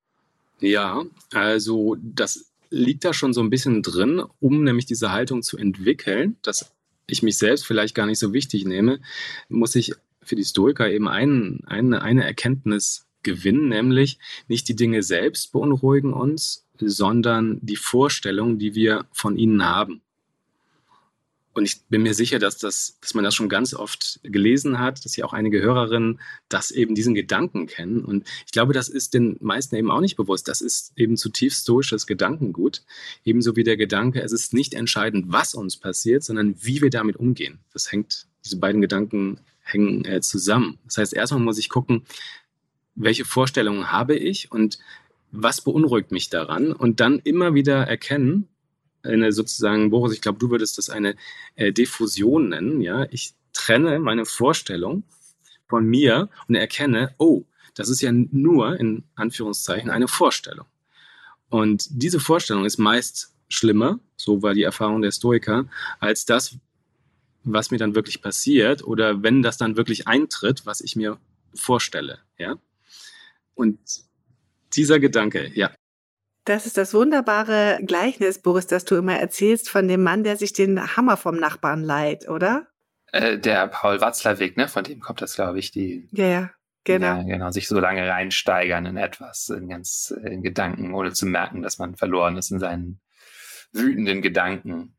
Ja, also das liegt da schon so ein bisschen drin, um nämlich diese Haltung zu entwickeln, dass ich mich selbst vielleicht gar nicht so wichtig nehme, muss ich für die Stoiker eben ein, eine, eine Erkenntnis gewinnen, nämlich nicht die Dinge selbst beunruhigen uns, sondern die Vorstellungen, die wir von ihnen haben. Und ich bin mir sicher, dass, das, dass man das schon ganz oft gelesen hat, dass ja auch einige Hörerinnen das eben diesen Gedanken kennen. Und ich glaube, das ist den meisten eben auch nicht bewusst. Das ist eben zutiefst stoisches Gedankengut. Ebenso wie der Gedanke, es ist nicht entscheidend, was uns passiert, sondern wie wir damit umgehen. Das hängt, diese beiden Gedanken hängen äh, zusammen. Das heißt, erstmal muss ich gucken, welche Vorstellungen habe ich und was beunruhigt mich daran und dann immer wieder erkennen, eine sozusagen, Boris, ich glaube, du würdest das eine äh, Diffusion nennen. Ja, ich trenne meine Vorstellung von mir und erkenne, oh, das ist ja nur in Anführungszeichen eine Vorstellung. Und diese Vorstellung ist meist schlimmer, so war die Erfahrung der Stoiker, als das, was mir dann wirklich passiert oder wenn das dann wirklich eintritt, was ich mir vorstelle. Ja? Und dieser Gedanke, ja, das ist das wunderbare Gleichnis, Boris, das du immer erzählst von dem Mann, der sich den Hammer vom Nachbarn leiht, oder? Äh, der Paul Watzlawick, ne? Von dem kommt das, glaube ich, die. Ja, ja. Genau. Ja, genau, sich so lange reinsteigern in etwas, in ganz in Gedanken, ohne zu merken, dass man verloren ist in seinen wütenden Gedanken.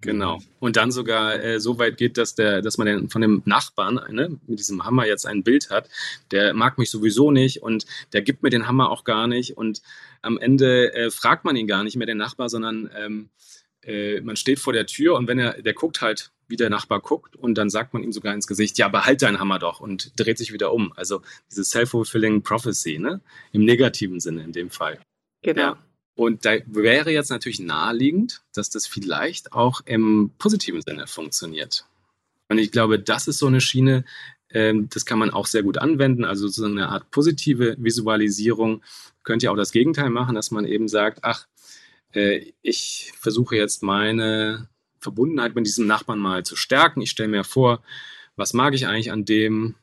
Genau. Und dann sogar äh, so weit geht, dass der, dass man den, von dem Nachbarn ne, mit diesem Hammer jetzt ein Bild hat, der mag mich sowieso nicht und der gibt mir den Hammer auch gar nicht. Und am Ende äh, fragt man ihn gar nicht mehr, den Nachbar, sondern ähm, äh, man steht vor der Tür und wenn er, der guckt halt, wie der Nachbar guckt und dann sagt man ihm sogar ins Gesicht, ja, behalt deinen Hammer doch und dreht sich wieder um. Also diese self-fulfilling prophecy, ne? Im negativen Sinne in dem Fall. Genau. Ja. Und da wäre jetzt natürlich naheliegend, dass das vielleicht auch im positiven Sinne funktioniert. Und ich glaube, das ist so eine Schiene, ähm, das kann man auch sehr gut anwenden. Also sozusagen eine Art positive Visualisierung. Könnt ihr auch das Gegenteil machen, dass man eben sagt, ach, äh, ich versuche jetzt meine Verbundenheit mit diesem Nachbarn mal zu stärken. Ich stelle mir vor, was mag ich eigentlich an dem?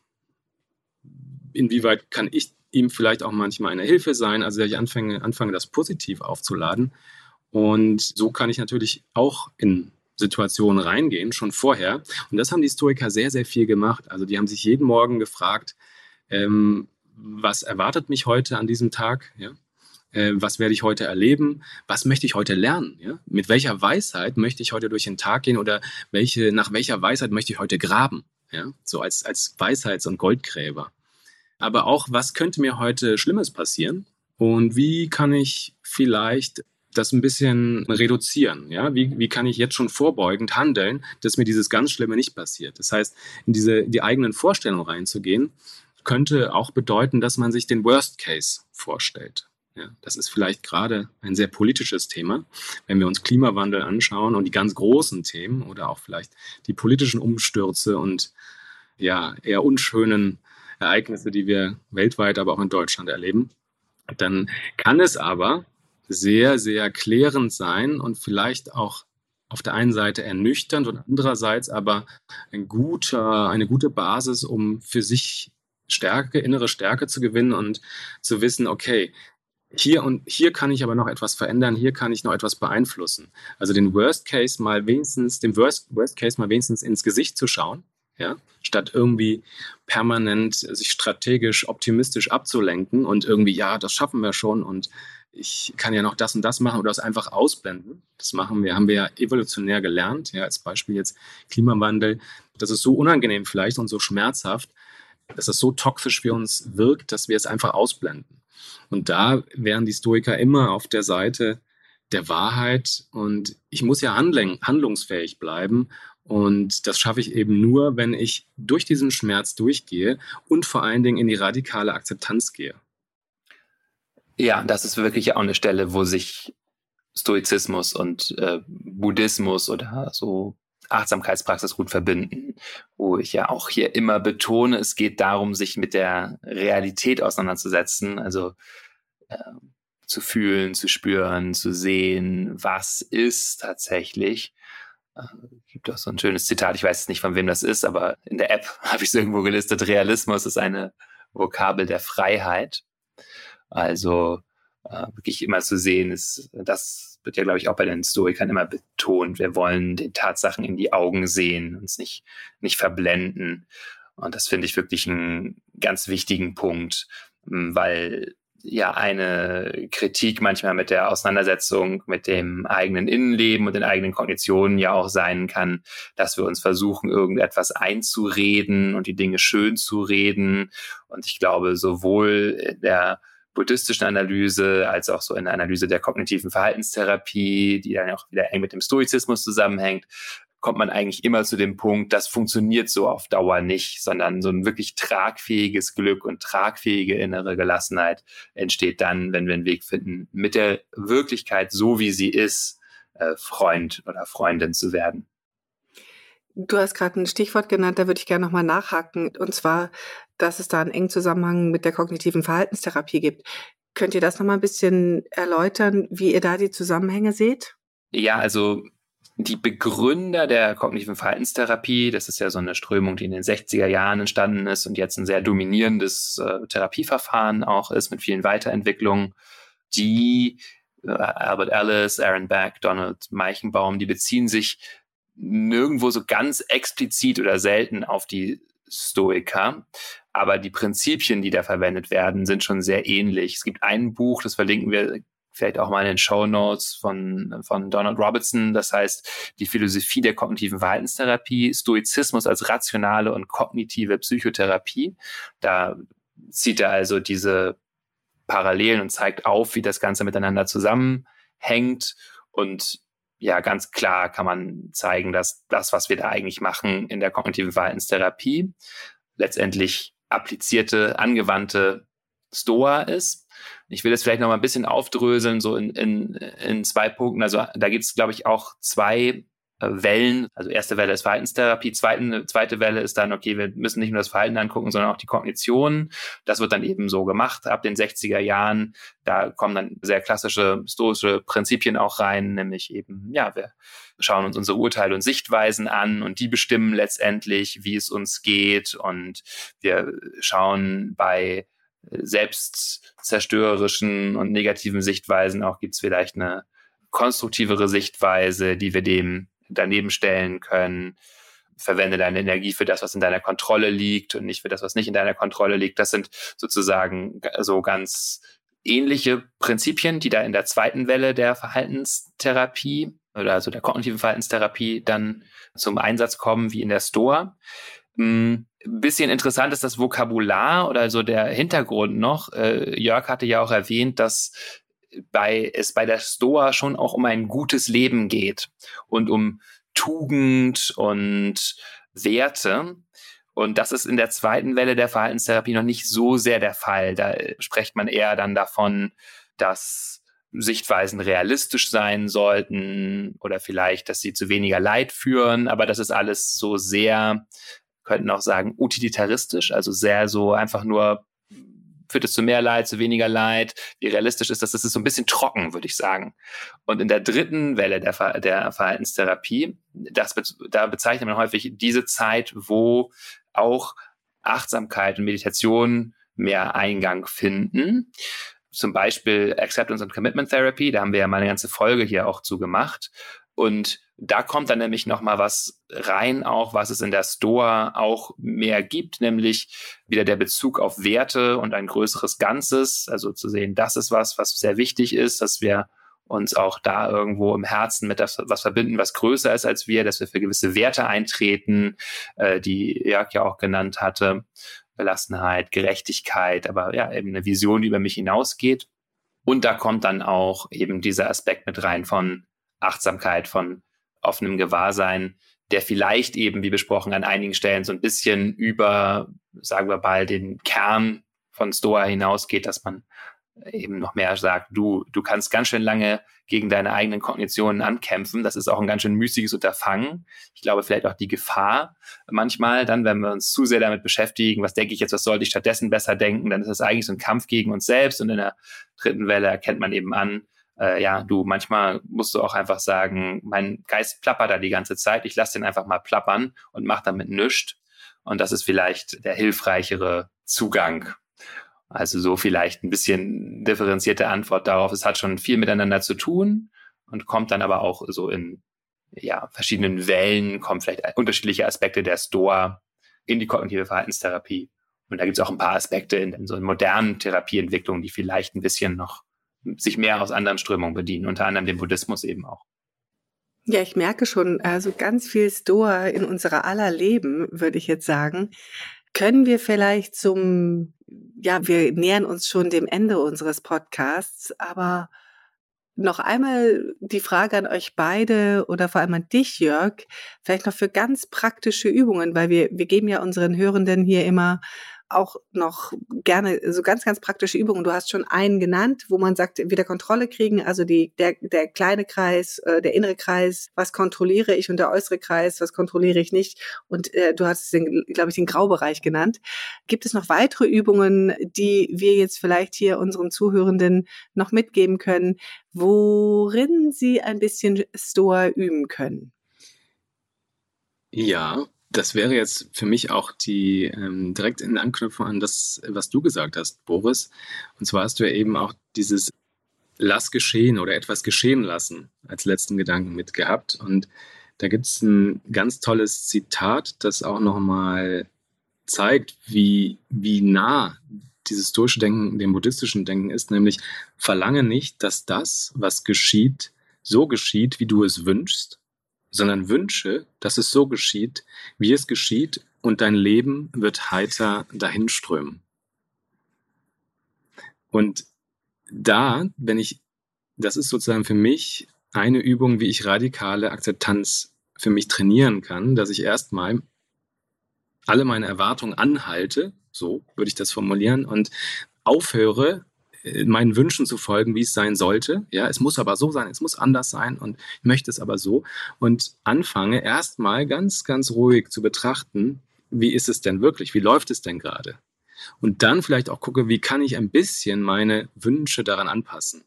Inwieweit kann ich ihm vielleicht auch manchmal eine Hilfe sein? Also, dass ich anfange, anfange das positiv aufzuladen. Und so kann ich natürlich auch in Situationen reingehen, schon vorher. Und das haben die Stoiker sehr, sehr viel gemacht. Also, die haben sich jeden Morgen gefragt, ähm, was erwartet mich heute an diesem Tag? Ja? äh, was werde ich heute erleben, was möchte ich heute lernen, ja? mit welcher Weisheit möchte ich heute durch den Tag gehen oder welche, nach welcher Weisheit möchte ich heute graben, ja? so als, als Weisheits- und Goldgräber. Aber auch, was könnte mir heute Schlimmes passieren und wie kann ich vielleicht das ein bisschen reduzieren. Ja? Wie, wie kann ich jetzt schon vorbeugend handeln, dass mir dieses ganz Schlimme nicht passiert? Das heißt, in diese die eigenen Vorstellungen reinzugehen, könnte auch bedeuten, dass man sich den Worst Case vorstellt. Ja, das ist vielleicht gerade ein sehr politisches Thema, wenn wir uns Klimawandel anschauen und die ganz großen Themen oder auch vielleicht die politischen Umstürze und ja, eher unschönen Ereignisse, die wir weltweit, aber auch in Deutschland erleben. Dann kann es aber sehr, sehr klärend sein und vielleicht auch auf der einen Seite ernüchternd und andererseits aber ein guter, eine gute Basis, um für sich Stärke, innere Stärke zu gewinnen und zu wissen, okay, hier und hier kann ich aber noch etwas verändern, hier kann ich noch etwas beeinflussen. Also den Worst Case mal wenigstens, dem Worst, Worst Case mal wenigstens ins Gesicht zu schauen, ja, statt irgendwie permanent sich strategisch optimistisch abzulenken und irgendwie, ja, das schaffen wir schon und ich kann ja noch das und das machen oder es einfach ausblenden. Das machen wir, haben wir ja evolutionär gelernt, ja, als Beispiel jetzt Klimawandel. Das ist so unangenehm vielleicht und so schmerzhaft, dass es so toxisch für uns wirkt, dass wir es einfach ausblenden. Und da wären die Stoiker immer auf der Seite der Wahrheit und ich muss ja handlungsfähig bleiben und das schaffe ich eben nur, wenn ich durch diesen Schmerz durchgehe und vor allen Dingen in die radikale Akzeptanz gehe. Ja, das ist wirklich auch eine Stelle, wo sich Stoizismus und äh, Buddhismus oder so Achtsamkeitspraxis gut verbinden, wo ich ja auch hier immer betone, es geht darum, sich mit der Realität auseinanderzusetzen, also äh, zu fühlen, zu spüren, zu sehen, was ist tatsächlich. Gibt auch so ein schönes Zitat, ich weiß nicht, von wem das ist, aber in der App habe ich es irgendwo gelistet. Realismus ist eine Vokabel der Freiheit. Also äh, wirklich immer zu sehen, ist das wird ja, glaube ich, auch bei den Stoikern immer betont. Wir wollen den Tatsachen in die Augen sehen, uns nicht, nicht verblenden. Und das finde ich wirklich einen ganz wichtigen Punkt, weil ja eine Kritik manchmal mit der Auseinandersetzung mit dem eigenen Innenleben und den eigenen Konditionen ja auch sein kann, dass wir uns versuchen, irgendetwas einzureden und die Dinge schön zu reden. Und ich glaube, sowohl der buddhistischen Analyse als auch so in der Analyse der kognitiven Verhaltenstherapie, die dann auch wieder eng mit dem Stoizismus zusammenhängt, kommt man eigentlich immer zu dem Punkt, das funktioniert so auf Dauer nicht, sondern so ein wirklich tragfähiges Glück und tragfähige innere Gelassenheit entsteht dann, wenn wir einen Weg finden, mit der Wirklichkeit so wie sie ist, äh, Freund oder Freundin zu werden. Du hast gerade ein Stichwort genannt, da würde ich gerne nochmal nachhaken. Und zwar, dass es da einen engen Zusammenhang mit der kognitiven Verhaltenstherapie gibt. Könnt ihr das nochmal ein bisschen erläutern, wie ihr da die Zusammenhänge seht? Ja, also die Begründer der kognitiven Verhaltenstherapie, das ist ja so eine Strömung, die in den 60er Jahren entstanden ist und jetzt ein sehr dominierendes äh, Therapieverfahren auch ist mit vielen Weiterentwicklungen, die äh, Albert Ellis, Aaron Beck, Donald Meichenbaum, die beziehen sich nirgendwo so ganz explizit oder selten auf die Stoiker. Aber die Prinzipien, die da verwendet werden, sind schon sehr ähnlich. Es gibt ein Buch, das verlinken wir vielleicht auch mal in den Show Notes von, von Donald Robertson. Das heißt, die Philosophie der kognitiven Verhaltenstherapie, Stoizismus als rationale und kognitive Psychotherapie. Da zieht er also diese Parallelen und zeigt auf, wie das Ganze miteinander zusammenhängt und ja, ganz klar kann man zeigen, dass das, was wir da eigentlich machen in der kognitiven Verhaltenstherapie, letztendlich applizierte, angewandte Stoa ist. Ich will das vielleicht noch mal ein bisschen aufdröseln, so in, in, in zwei Punkten. Also da gibt es, glaube ich, auch zwei äh, Wellen. Also erste Welle ist Verhaltenstherapie, zweite, zweite Welle ist dann, okay, wir müssen nicht nur das Verhalten angucken, sondern auch die Kognition. Das wird dann eben so gemacht ab den 60er Jahren. Da kommen dann sehr klassische stoische Prinzipien auch rein, nämlich eben, ja, wir schauen uns unsere Urteile und Sichtweisen an und die bestimmen letztendlich, wie es uns geht. Und wir schauen bei selbstzerstörerischen und negativen Sichtweisen auch gibt es vielleicht eine konstruktivere Sichtweise, die wir dem daneben stellen können. Verwende deine Energie für das, was in deiner Kontrolle liegt und nicht für das, was nicht in deiner Kontrolle liegt. Das sind sozusagen so ganz ähnliche Prinzipien, die da in der zweiten Welle der Verhaltenstherapie oder also der kognitiven Verhaltenstherapie dann zum Einsatz kommen, wie in der Stoa. Bisschen interessant ist das Vokabular oder so der Hintergrund noch. Äh, Jörg hatte ja auch erwähnt, dass bei, es bei der Stoa schon auch um ein gutes Leben geht und um Tugend und Werte. Und das ist in der zweiten Welle der Verhaltenstherapie noch nicht so sehr der Fall. Da spricht man eher dann davon, dass Sichtweisen realistisch sein sollten oder vielleicht, dass sie zu weniger Leid führen. Aber das ist alles so sehr, könnten auch sagen, utilitaristisch, also sehr so einfach nur führt es zu mehr Leid, zu weniger Leid? Wie realistisch ist das? Das ist so ein bisschen trocken, würde ich sagen. Und in der dritten Welle der, Ver der Verhaltenstherapie, das, da bezeichnet man häufig diese Zeit, wo auch Achtsamkeit und Meditation mehr Eingang finden. Zum Beispiel Acceptance and Commitment Therapy, da haben wir ja mal eine ganze Folge hier auch zu gemacht. Und da kommt dann nämlich noch mal was rein, auch was es in der Stoa auch mehr gibt, nämlich wieder der Bezug auf Werte und ein größeres Ganzes. Also zu sehen, das ist was, was sehr wichtig ist, dass wir uns auch da irgendwo im Herzen mit das, was verbinden, was größer ist als wir, dass wir für gewisse Werte eintreten, äh, die Jörg ja auch genannt hatte. Belassenheit, Gerechtigkeit, aber ja, eben eine Vision, die über mich hinausgeht. Und da kommt dann auch eben dieser Aspekt mit rein von Achtsamkeit, von offenem Gewahrsein, der vielleicht eben, wie besprochen, an einigen Stellen so ein bisschen über, sagen wir mal, den Kern von Stoa hinausgeht, dass man eben noch mehr sagt, du, du kannst ganz schön lange gegen deine eigenen Kognitionen ankämpfen. Das ist auch ein ganz schön müßiges Unterfangen. Ich glaube, vielleicht auch die Gefahr manchmal dann, wenn wir uns zu sehr damit beschäftigen, was denke ich jetzt, was sollte ich stattdessen besser denken, dann ist das eigentlich so ein Kampf gegen uns selbst. Und in der dritten Welle erkennt man eben an, äh, ja, du, manchmal musst du auch einfach sagen, mein Geist plappert da die ganze Zeit, ich lasse den einfach mal plappern und mach damit nichts. Und das ist vielleicht der hilfreichere Zugang. Also so vielleicht ein bisschen differenzierte Antwort darauf. Es hat schon viel miteinander zu tun und kommt dann aber auch so in ja, verschiedenen Wellen, kommen vielleicht unterschiedliche Aspekte der Stoa in die kognitive Verhaltenstherapie. Und da gibt es auch ein paar Aspekte in, in so modernen Therapieentwicklungen, die vielleicht ein bisschen noch sich mehr aus anderen Strömungen bedienen, unter anderem dem Buddhismus eben auch. Ja, ich merke schon, also ganz viel Stoa in unserer aller Leben, würde ich jetzt sagen. Können wir vielleicht zum, ja, wir nähern uns schon dem Ende unseres Podcasts, aber noch einmal die Frage an euch beide oder vor allem an dich, Jörg, vielleicht noch für ganz praktische Übungen, weil wir, wir geben ja unseren Hörenden hier immer auch noch gerne so ganz, ganz praktische Übungen. Du hast schon einen genannt, wo man sagt, wieder Kontrolle kriegen, also die, der, der kleine Kreis, äh, der innere Kreis, was kontrolliere ich und der äußere Kreis, was kontrolliere ich nicht. Und äh, du hast glaube ich, den Graubereich genannt. Gibt es noch weitere Übungen, die wir jetzt vielleicht hier unseren Zuhörenden noch mitgeben können, worin sie ein bisschen Stoa üben können? Ja, das wäre jetzt für mich auch die ähm, direkt in Anknüpfung an das, was du gesagt hast, Boris. Und zwar hast du ja eben auch dieses Lass geschehen oder etwas geschehen lassen als letzten Gedanken mitgehabt. Und da gibt es ein ganz tolles Zitat, das auch nochmal zeigt, wie, wie nah dieses stoische Denken dem buddhistischen Denken ist, nämlich verlange nicht, dass das, was geschieht, so geschieht, wie du es wünschst, sondern wünsche, dass es so geschieht, wie es geschieht, und dein Leben wird heiter dahinströmen. Und da, wenn ich, das ist sozusagen für mich eine Übung, wie ich radikale Akzeptanz für mich trainieren kann, dass ich erstmal alle meine Erwartungen anhalte, so würde ich das formulieren, und aufhöre, meinen Wünschen zu folgen, wie es sein sollte. Ja, es muss aber so sein, es muss anders sein und ich möchte es aber so. Und anfange erstmal ganz, ganz ruhig zu betrachten, wie ist es denn wirklich? Wie läuft es denn gerade? Und dann vielleicht auch gucke, wie kann ich ein bisschen meine Wünsche daran anpassen?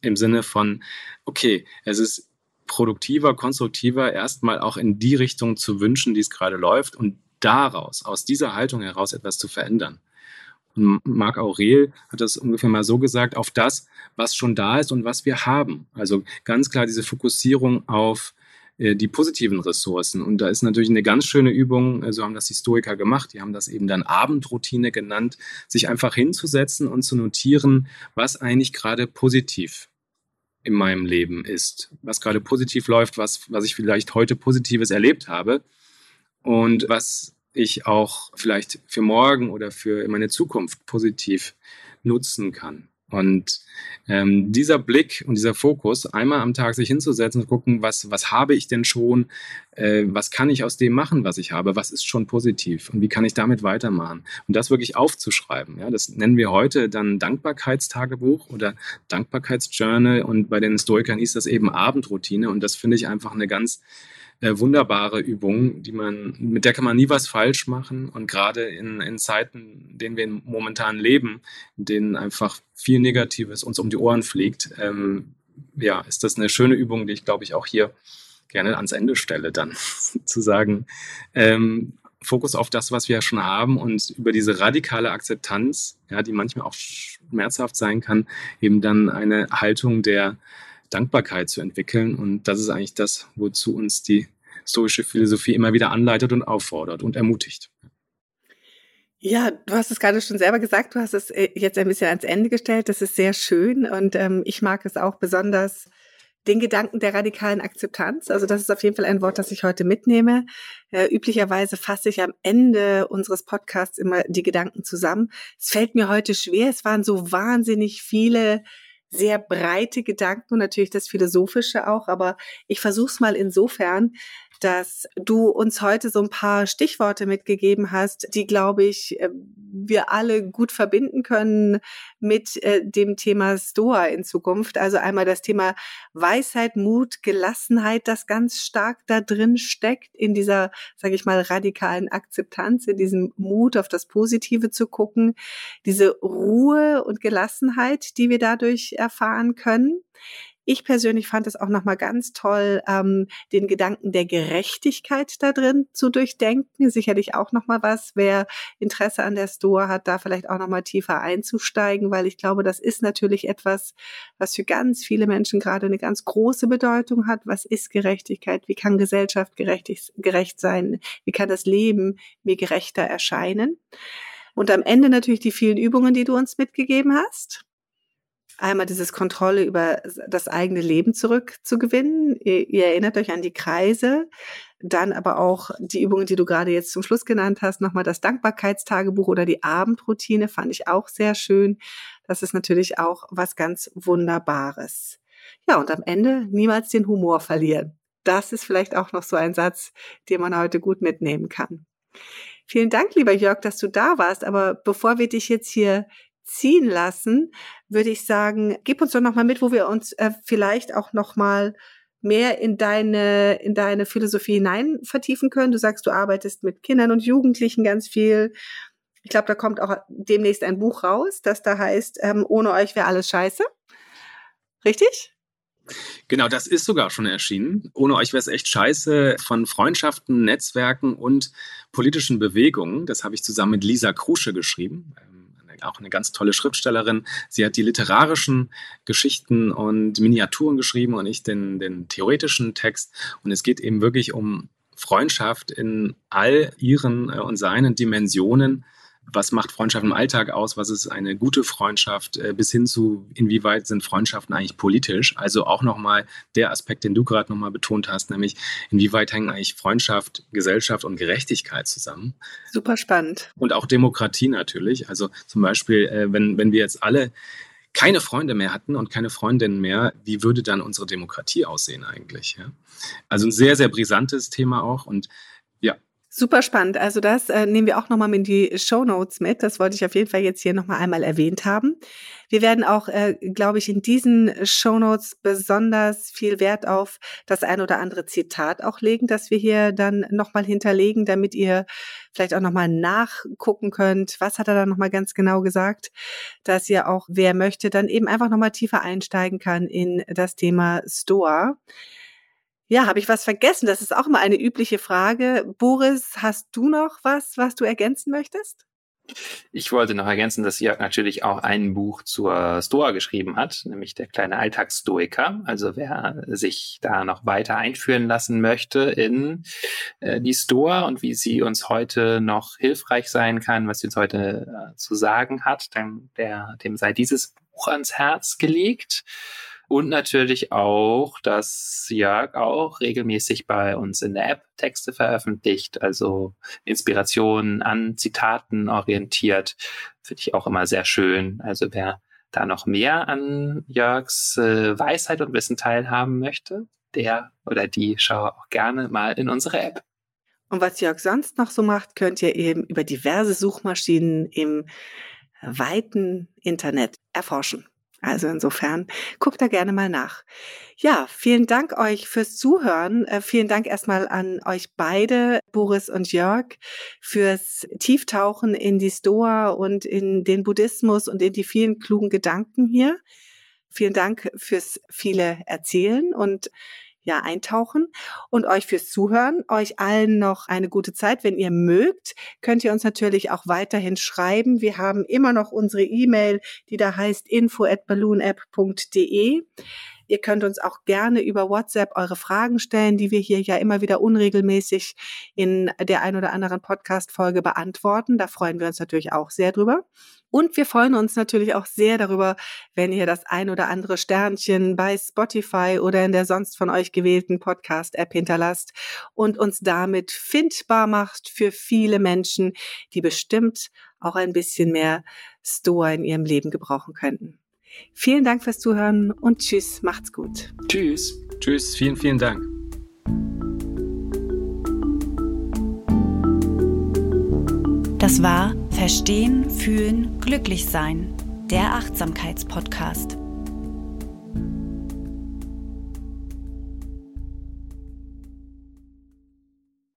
Im Sinne von, okay, es ist produktiver, konstruktiver, erstmal auch in die Richtung zu wünschen, die es gerade läuft und daraus, aus dieser Haltung heraus etwas zu verändern. Und Marc Aurel hat das ungefähr mal so gesagt, auf das, was schon da ist und was wir haben. Also ganz klar diese Fokussierung auf äh, die positiven Ressourcen. Und da ist natürlich eine ganz schöne Übung, äh, so haben das die Stoiker gemacht, die haben das eben dann Abendroutine genannt, sich einfach hinzusetzen und zu notieren, was eigentlich gerade positiv in meinem Leben ist, was gerade positiv läuft, was, was ich vielleicht heute Positives erlebt habe und was ich auch vielleicht für morgen oder für meine Zukunft positiv nutzen kann. Und ähm, dieser Blick und dieser Fokus, einmal am Tag sich hinzusetzen und gucken, was, was habe ich denn schon, äh, was kann ich aus dem machen, was ich habe, was ist schon positiv und wie kann ich damit weitermachen. Und das wirklich aufzuschreiben. Ja, das nennen wir heute dann Dankbarkeitstagebuch oder Dankbarkeitsjournal und bei den Stoikern hieß das eben Abendroutine und das finde ich einfach eine ganz äh, wunderbare Übung, die man, mit der kann man nie was falsch machen. Und gerade in, in Zeiten, in denen wir momentan leben, in denen einfach viel Negatives uns um die Ohren fliegt, ähm, ja, ist das eine schöne Übung, die ich glaube ich auch hier gerne ans Ende stelle, dann zu sagen, ähm, Fokus auf das, was wir ja schon haben und über diese radikale Akzeptanz, ja, die manchmal auch schmerzhaft sein kann, eben dann eine Haltung der Dankbarkeit zu entwickeln. Und das ist eigentlich das, wozu uns die stoische Philosophie immer wieder anleitet und auffordert und ermutigt. Ja, du hast es gerade schon selber gesagt, du hast es äh, jetzt ein bisschen ans Ende gestellt. Das ist sehr schön und ähm, ich mag es auch besonders, den Gedanken der radikalen Akzeptanz. Also das ist auf jeden Fall ein Wort, das ich heute mitnehme. Äh, üblicherweise fasse ich am Ende unseres Podcasts immer die Gedanken zusammen. Es fällt mir heute schwer. Es waren so wahnsinnig viele sehr breite Gedanken und natürlich das Philosophische auch, aber ich versuche es mal insofern, dass du uns heute so ein paar Stichworte mitgegeben hast, die, glaube ich, äh, wir alle gut verbinden können mit äh, dem Thema Stoa in Zukunft. Also einmal das Thema Weisheit, Mut, Gelassenheit, das ganz stark da drin steckt in dieser, sage ich mal, radikalen Akzeptanz, in diesem Mut auf das Positive zu gucken, diese Ruhe und Gelassenheit, die wir dadurch erfahren können. Ich persönlich fand es auch nochmal ganz toll, ähm, den Gedanken der Gerechtigkeit da drin zu durchdenken. Sicherlich auch nochmal was, wer Interesse an der Store hat, da vielleicht auch nochmal tiefer einzusteigen, weil ich glaube, das ist natürlich etwas, was für ganz viele Menschen gerade eine ganz große Bedeutung hat. Was ist Gerechtigkeit? Wie kann Gesellschaft gerecht, gerecht sein? Wie kann das Leben mir gerechter erscheinen? Und am Ende natürlich die vielen Übungen, die du uns mitgegeben hast einmal dieses Kontrolle über das eigene Leben zurückzugewinnen. Ihr, ihr, erinnert euch an die Kreise, dann aber auch die Übungen, die du gerade jetzt zum Schluss genannt hast, nochmal das Dankbarkeitstagebuch oder die Abendroutine fand ich auch sehr schön. Das ist natürlich auch was ganz Wunderbares. Ja, und am Ende niemals den Humor verlieren. Das ist vielleicht auch noch so ein Satz, den man heute gut mitnehmen kann. Vielen Dank, lieber Jörg, dass du da warst. Aber bevor wir dich jetzt hier ziehen lassen, würde ich sagen, gib uns doch noch mal mit, wo wir uns äh, vielleicht auch noch mal mehr in deine in deine Philosophie hinein vertiefen können. Du sagst, du arbeitest mit Kindern und Jugendlichen ganz viel. Ich glaube, da kommt auch demnächst ein Buch raus, das da heißt, ähm, ohne euch wäre alles scheiße. Richtig? Genau, das ist sogar schon erschienen. Ohne euch wäre es echt scheiße von Freundschaften, Netzwerken und politischen Bewegungen. Das habe ich zusammen mit Lisa Krusche geschrieben auch eine ganz tolle Schriftstellerin. Sie hat die literarischen Geschichten und Miniaturen geschrieben und ich den, den theoretischen Text. Und es geht eben wirklich um Freundschaft in all ihren äh, und seinen Dimensionen was macht Freundschaft im Alltag aus, was ist eine gute Freundschaft, äh, bis hin zu, inwieweit sind Freundschaften eigentlich politisch. Also auch nochmal der Aspekt, den du gerade nochmal betont hast, nämlich inwieweit hängen eigentlich Freundschaft, Gesellschaft und Gerechtigkeit zusammen. Super spannend. Und auch Demokratie natürlich. Also zum Beispiel, äh, wenn, wenn wir jetzt alle keine Freunde mehr hatten und keine Freundinnen mehr, wie würde dann unsere Demokratie aussehen eigentlich? Ja? Also ein sehr, sehr brisantes Thema auch und ja, Super spannend. Also das äh, nehmen wir auch nochmal in die Show Notes mit. Das wollte ich auf jeden Fall jetzt hier nochmal einmal erwähnt haben. Wir werden auch, äh, glaube ich, in diesen Show Notes besonders viel Wert auf das ein oder andere Zitat auch legen, das wir hier dann nochmal hinterlegen, damit ihr vielleicht auch nochmal nachgucken könnt, was hat er da nochmal ganz genau gesagt, dass ihr auch, wer möchte, dann eben einfach nochmal tiefer einsteigen kann in das Thema Stoa. Ja, habe ich was vergessen? Das ist auch immer eine übliche Frage. Boris, hast du noch was, was du ergänzen möchtest? Ich wollte noch ergänzen, dass Jörg natürlich auch ein Buch zur Stoa geschrieben hat, nämlich der kleine Alltagsstoiker. Also wer sich da noch weiter einführen lassen möchte in äh, die Stoa und wie sie uns heute noch hilfreich sein kann, was sie uns heute äh, zu sagen hat, dann der, dem sei dieses Buch ans Herz gelegt. Und natürlich auch, dass Jörg auch regelmäßig bei uns in der App Texte veröffentlicht, also Inspirationen an Zitaten orientiert. Finde ich auch immer sehr schön. Also wer da noch mehr an Jörgs äh, Weisheit und Wissen teilhaben möchte, der oder die schaue auch gerne mal in unsere App. Und was Jörg sonst noch so macht, könnt ihr eben über diverse Suchmaschinen im weiten Internet erforschen. Also insofern guckt da gerne mal nach. Ja, vielen Dank euch fürs Zuhören. Äh, vielen Dank erstmal an euch beide, Boris und Jörg, fürs Tieftauchen in die Stoa und in den Buddhismus und in die vielen klugen Gedanken hier. Vielen Dank fürs viele Erzählen und ja, eintauchen und euch fürs Zuhören. Euch allen noch eine gute Zeit. Wenn ihr mögt, könnt ihr uns natürlich auch weiterhin schreiben. Wir haben immer noch unsere E-Mail, die da heißt info at balloonapp.de. Ihr könnt uns auch gerne über WhatsApp eure Fragen stellen, die wir hier ja immer wieder unregelmäßig in der ein oder anderen Podcast-Folge beantworten. Da freuen wir uns natürlich auch sehr drüber. Und wir freuen uns natürlich auch sehr darüber, wenn ihr das ein oder andere Sternchen bei Spotify oder in der sonst von euch gewählten Podcast-App hinterlasst und uns damit findbar macht für viele Menschen, die bestimmt auch ein bisschen mehr Stoa in ihrem Leben gebrauchen könnten. Vielen Dank fürs Zuhören und tschüss, macht's gut. Tschüss. Tschüss, vielen, vielen Dank. Das war Verstehen, Fühlen, Glücklich Sein, der Achtsamkeitspodcast.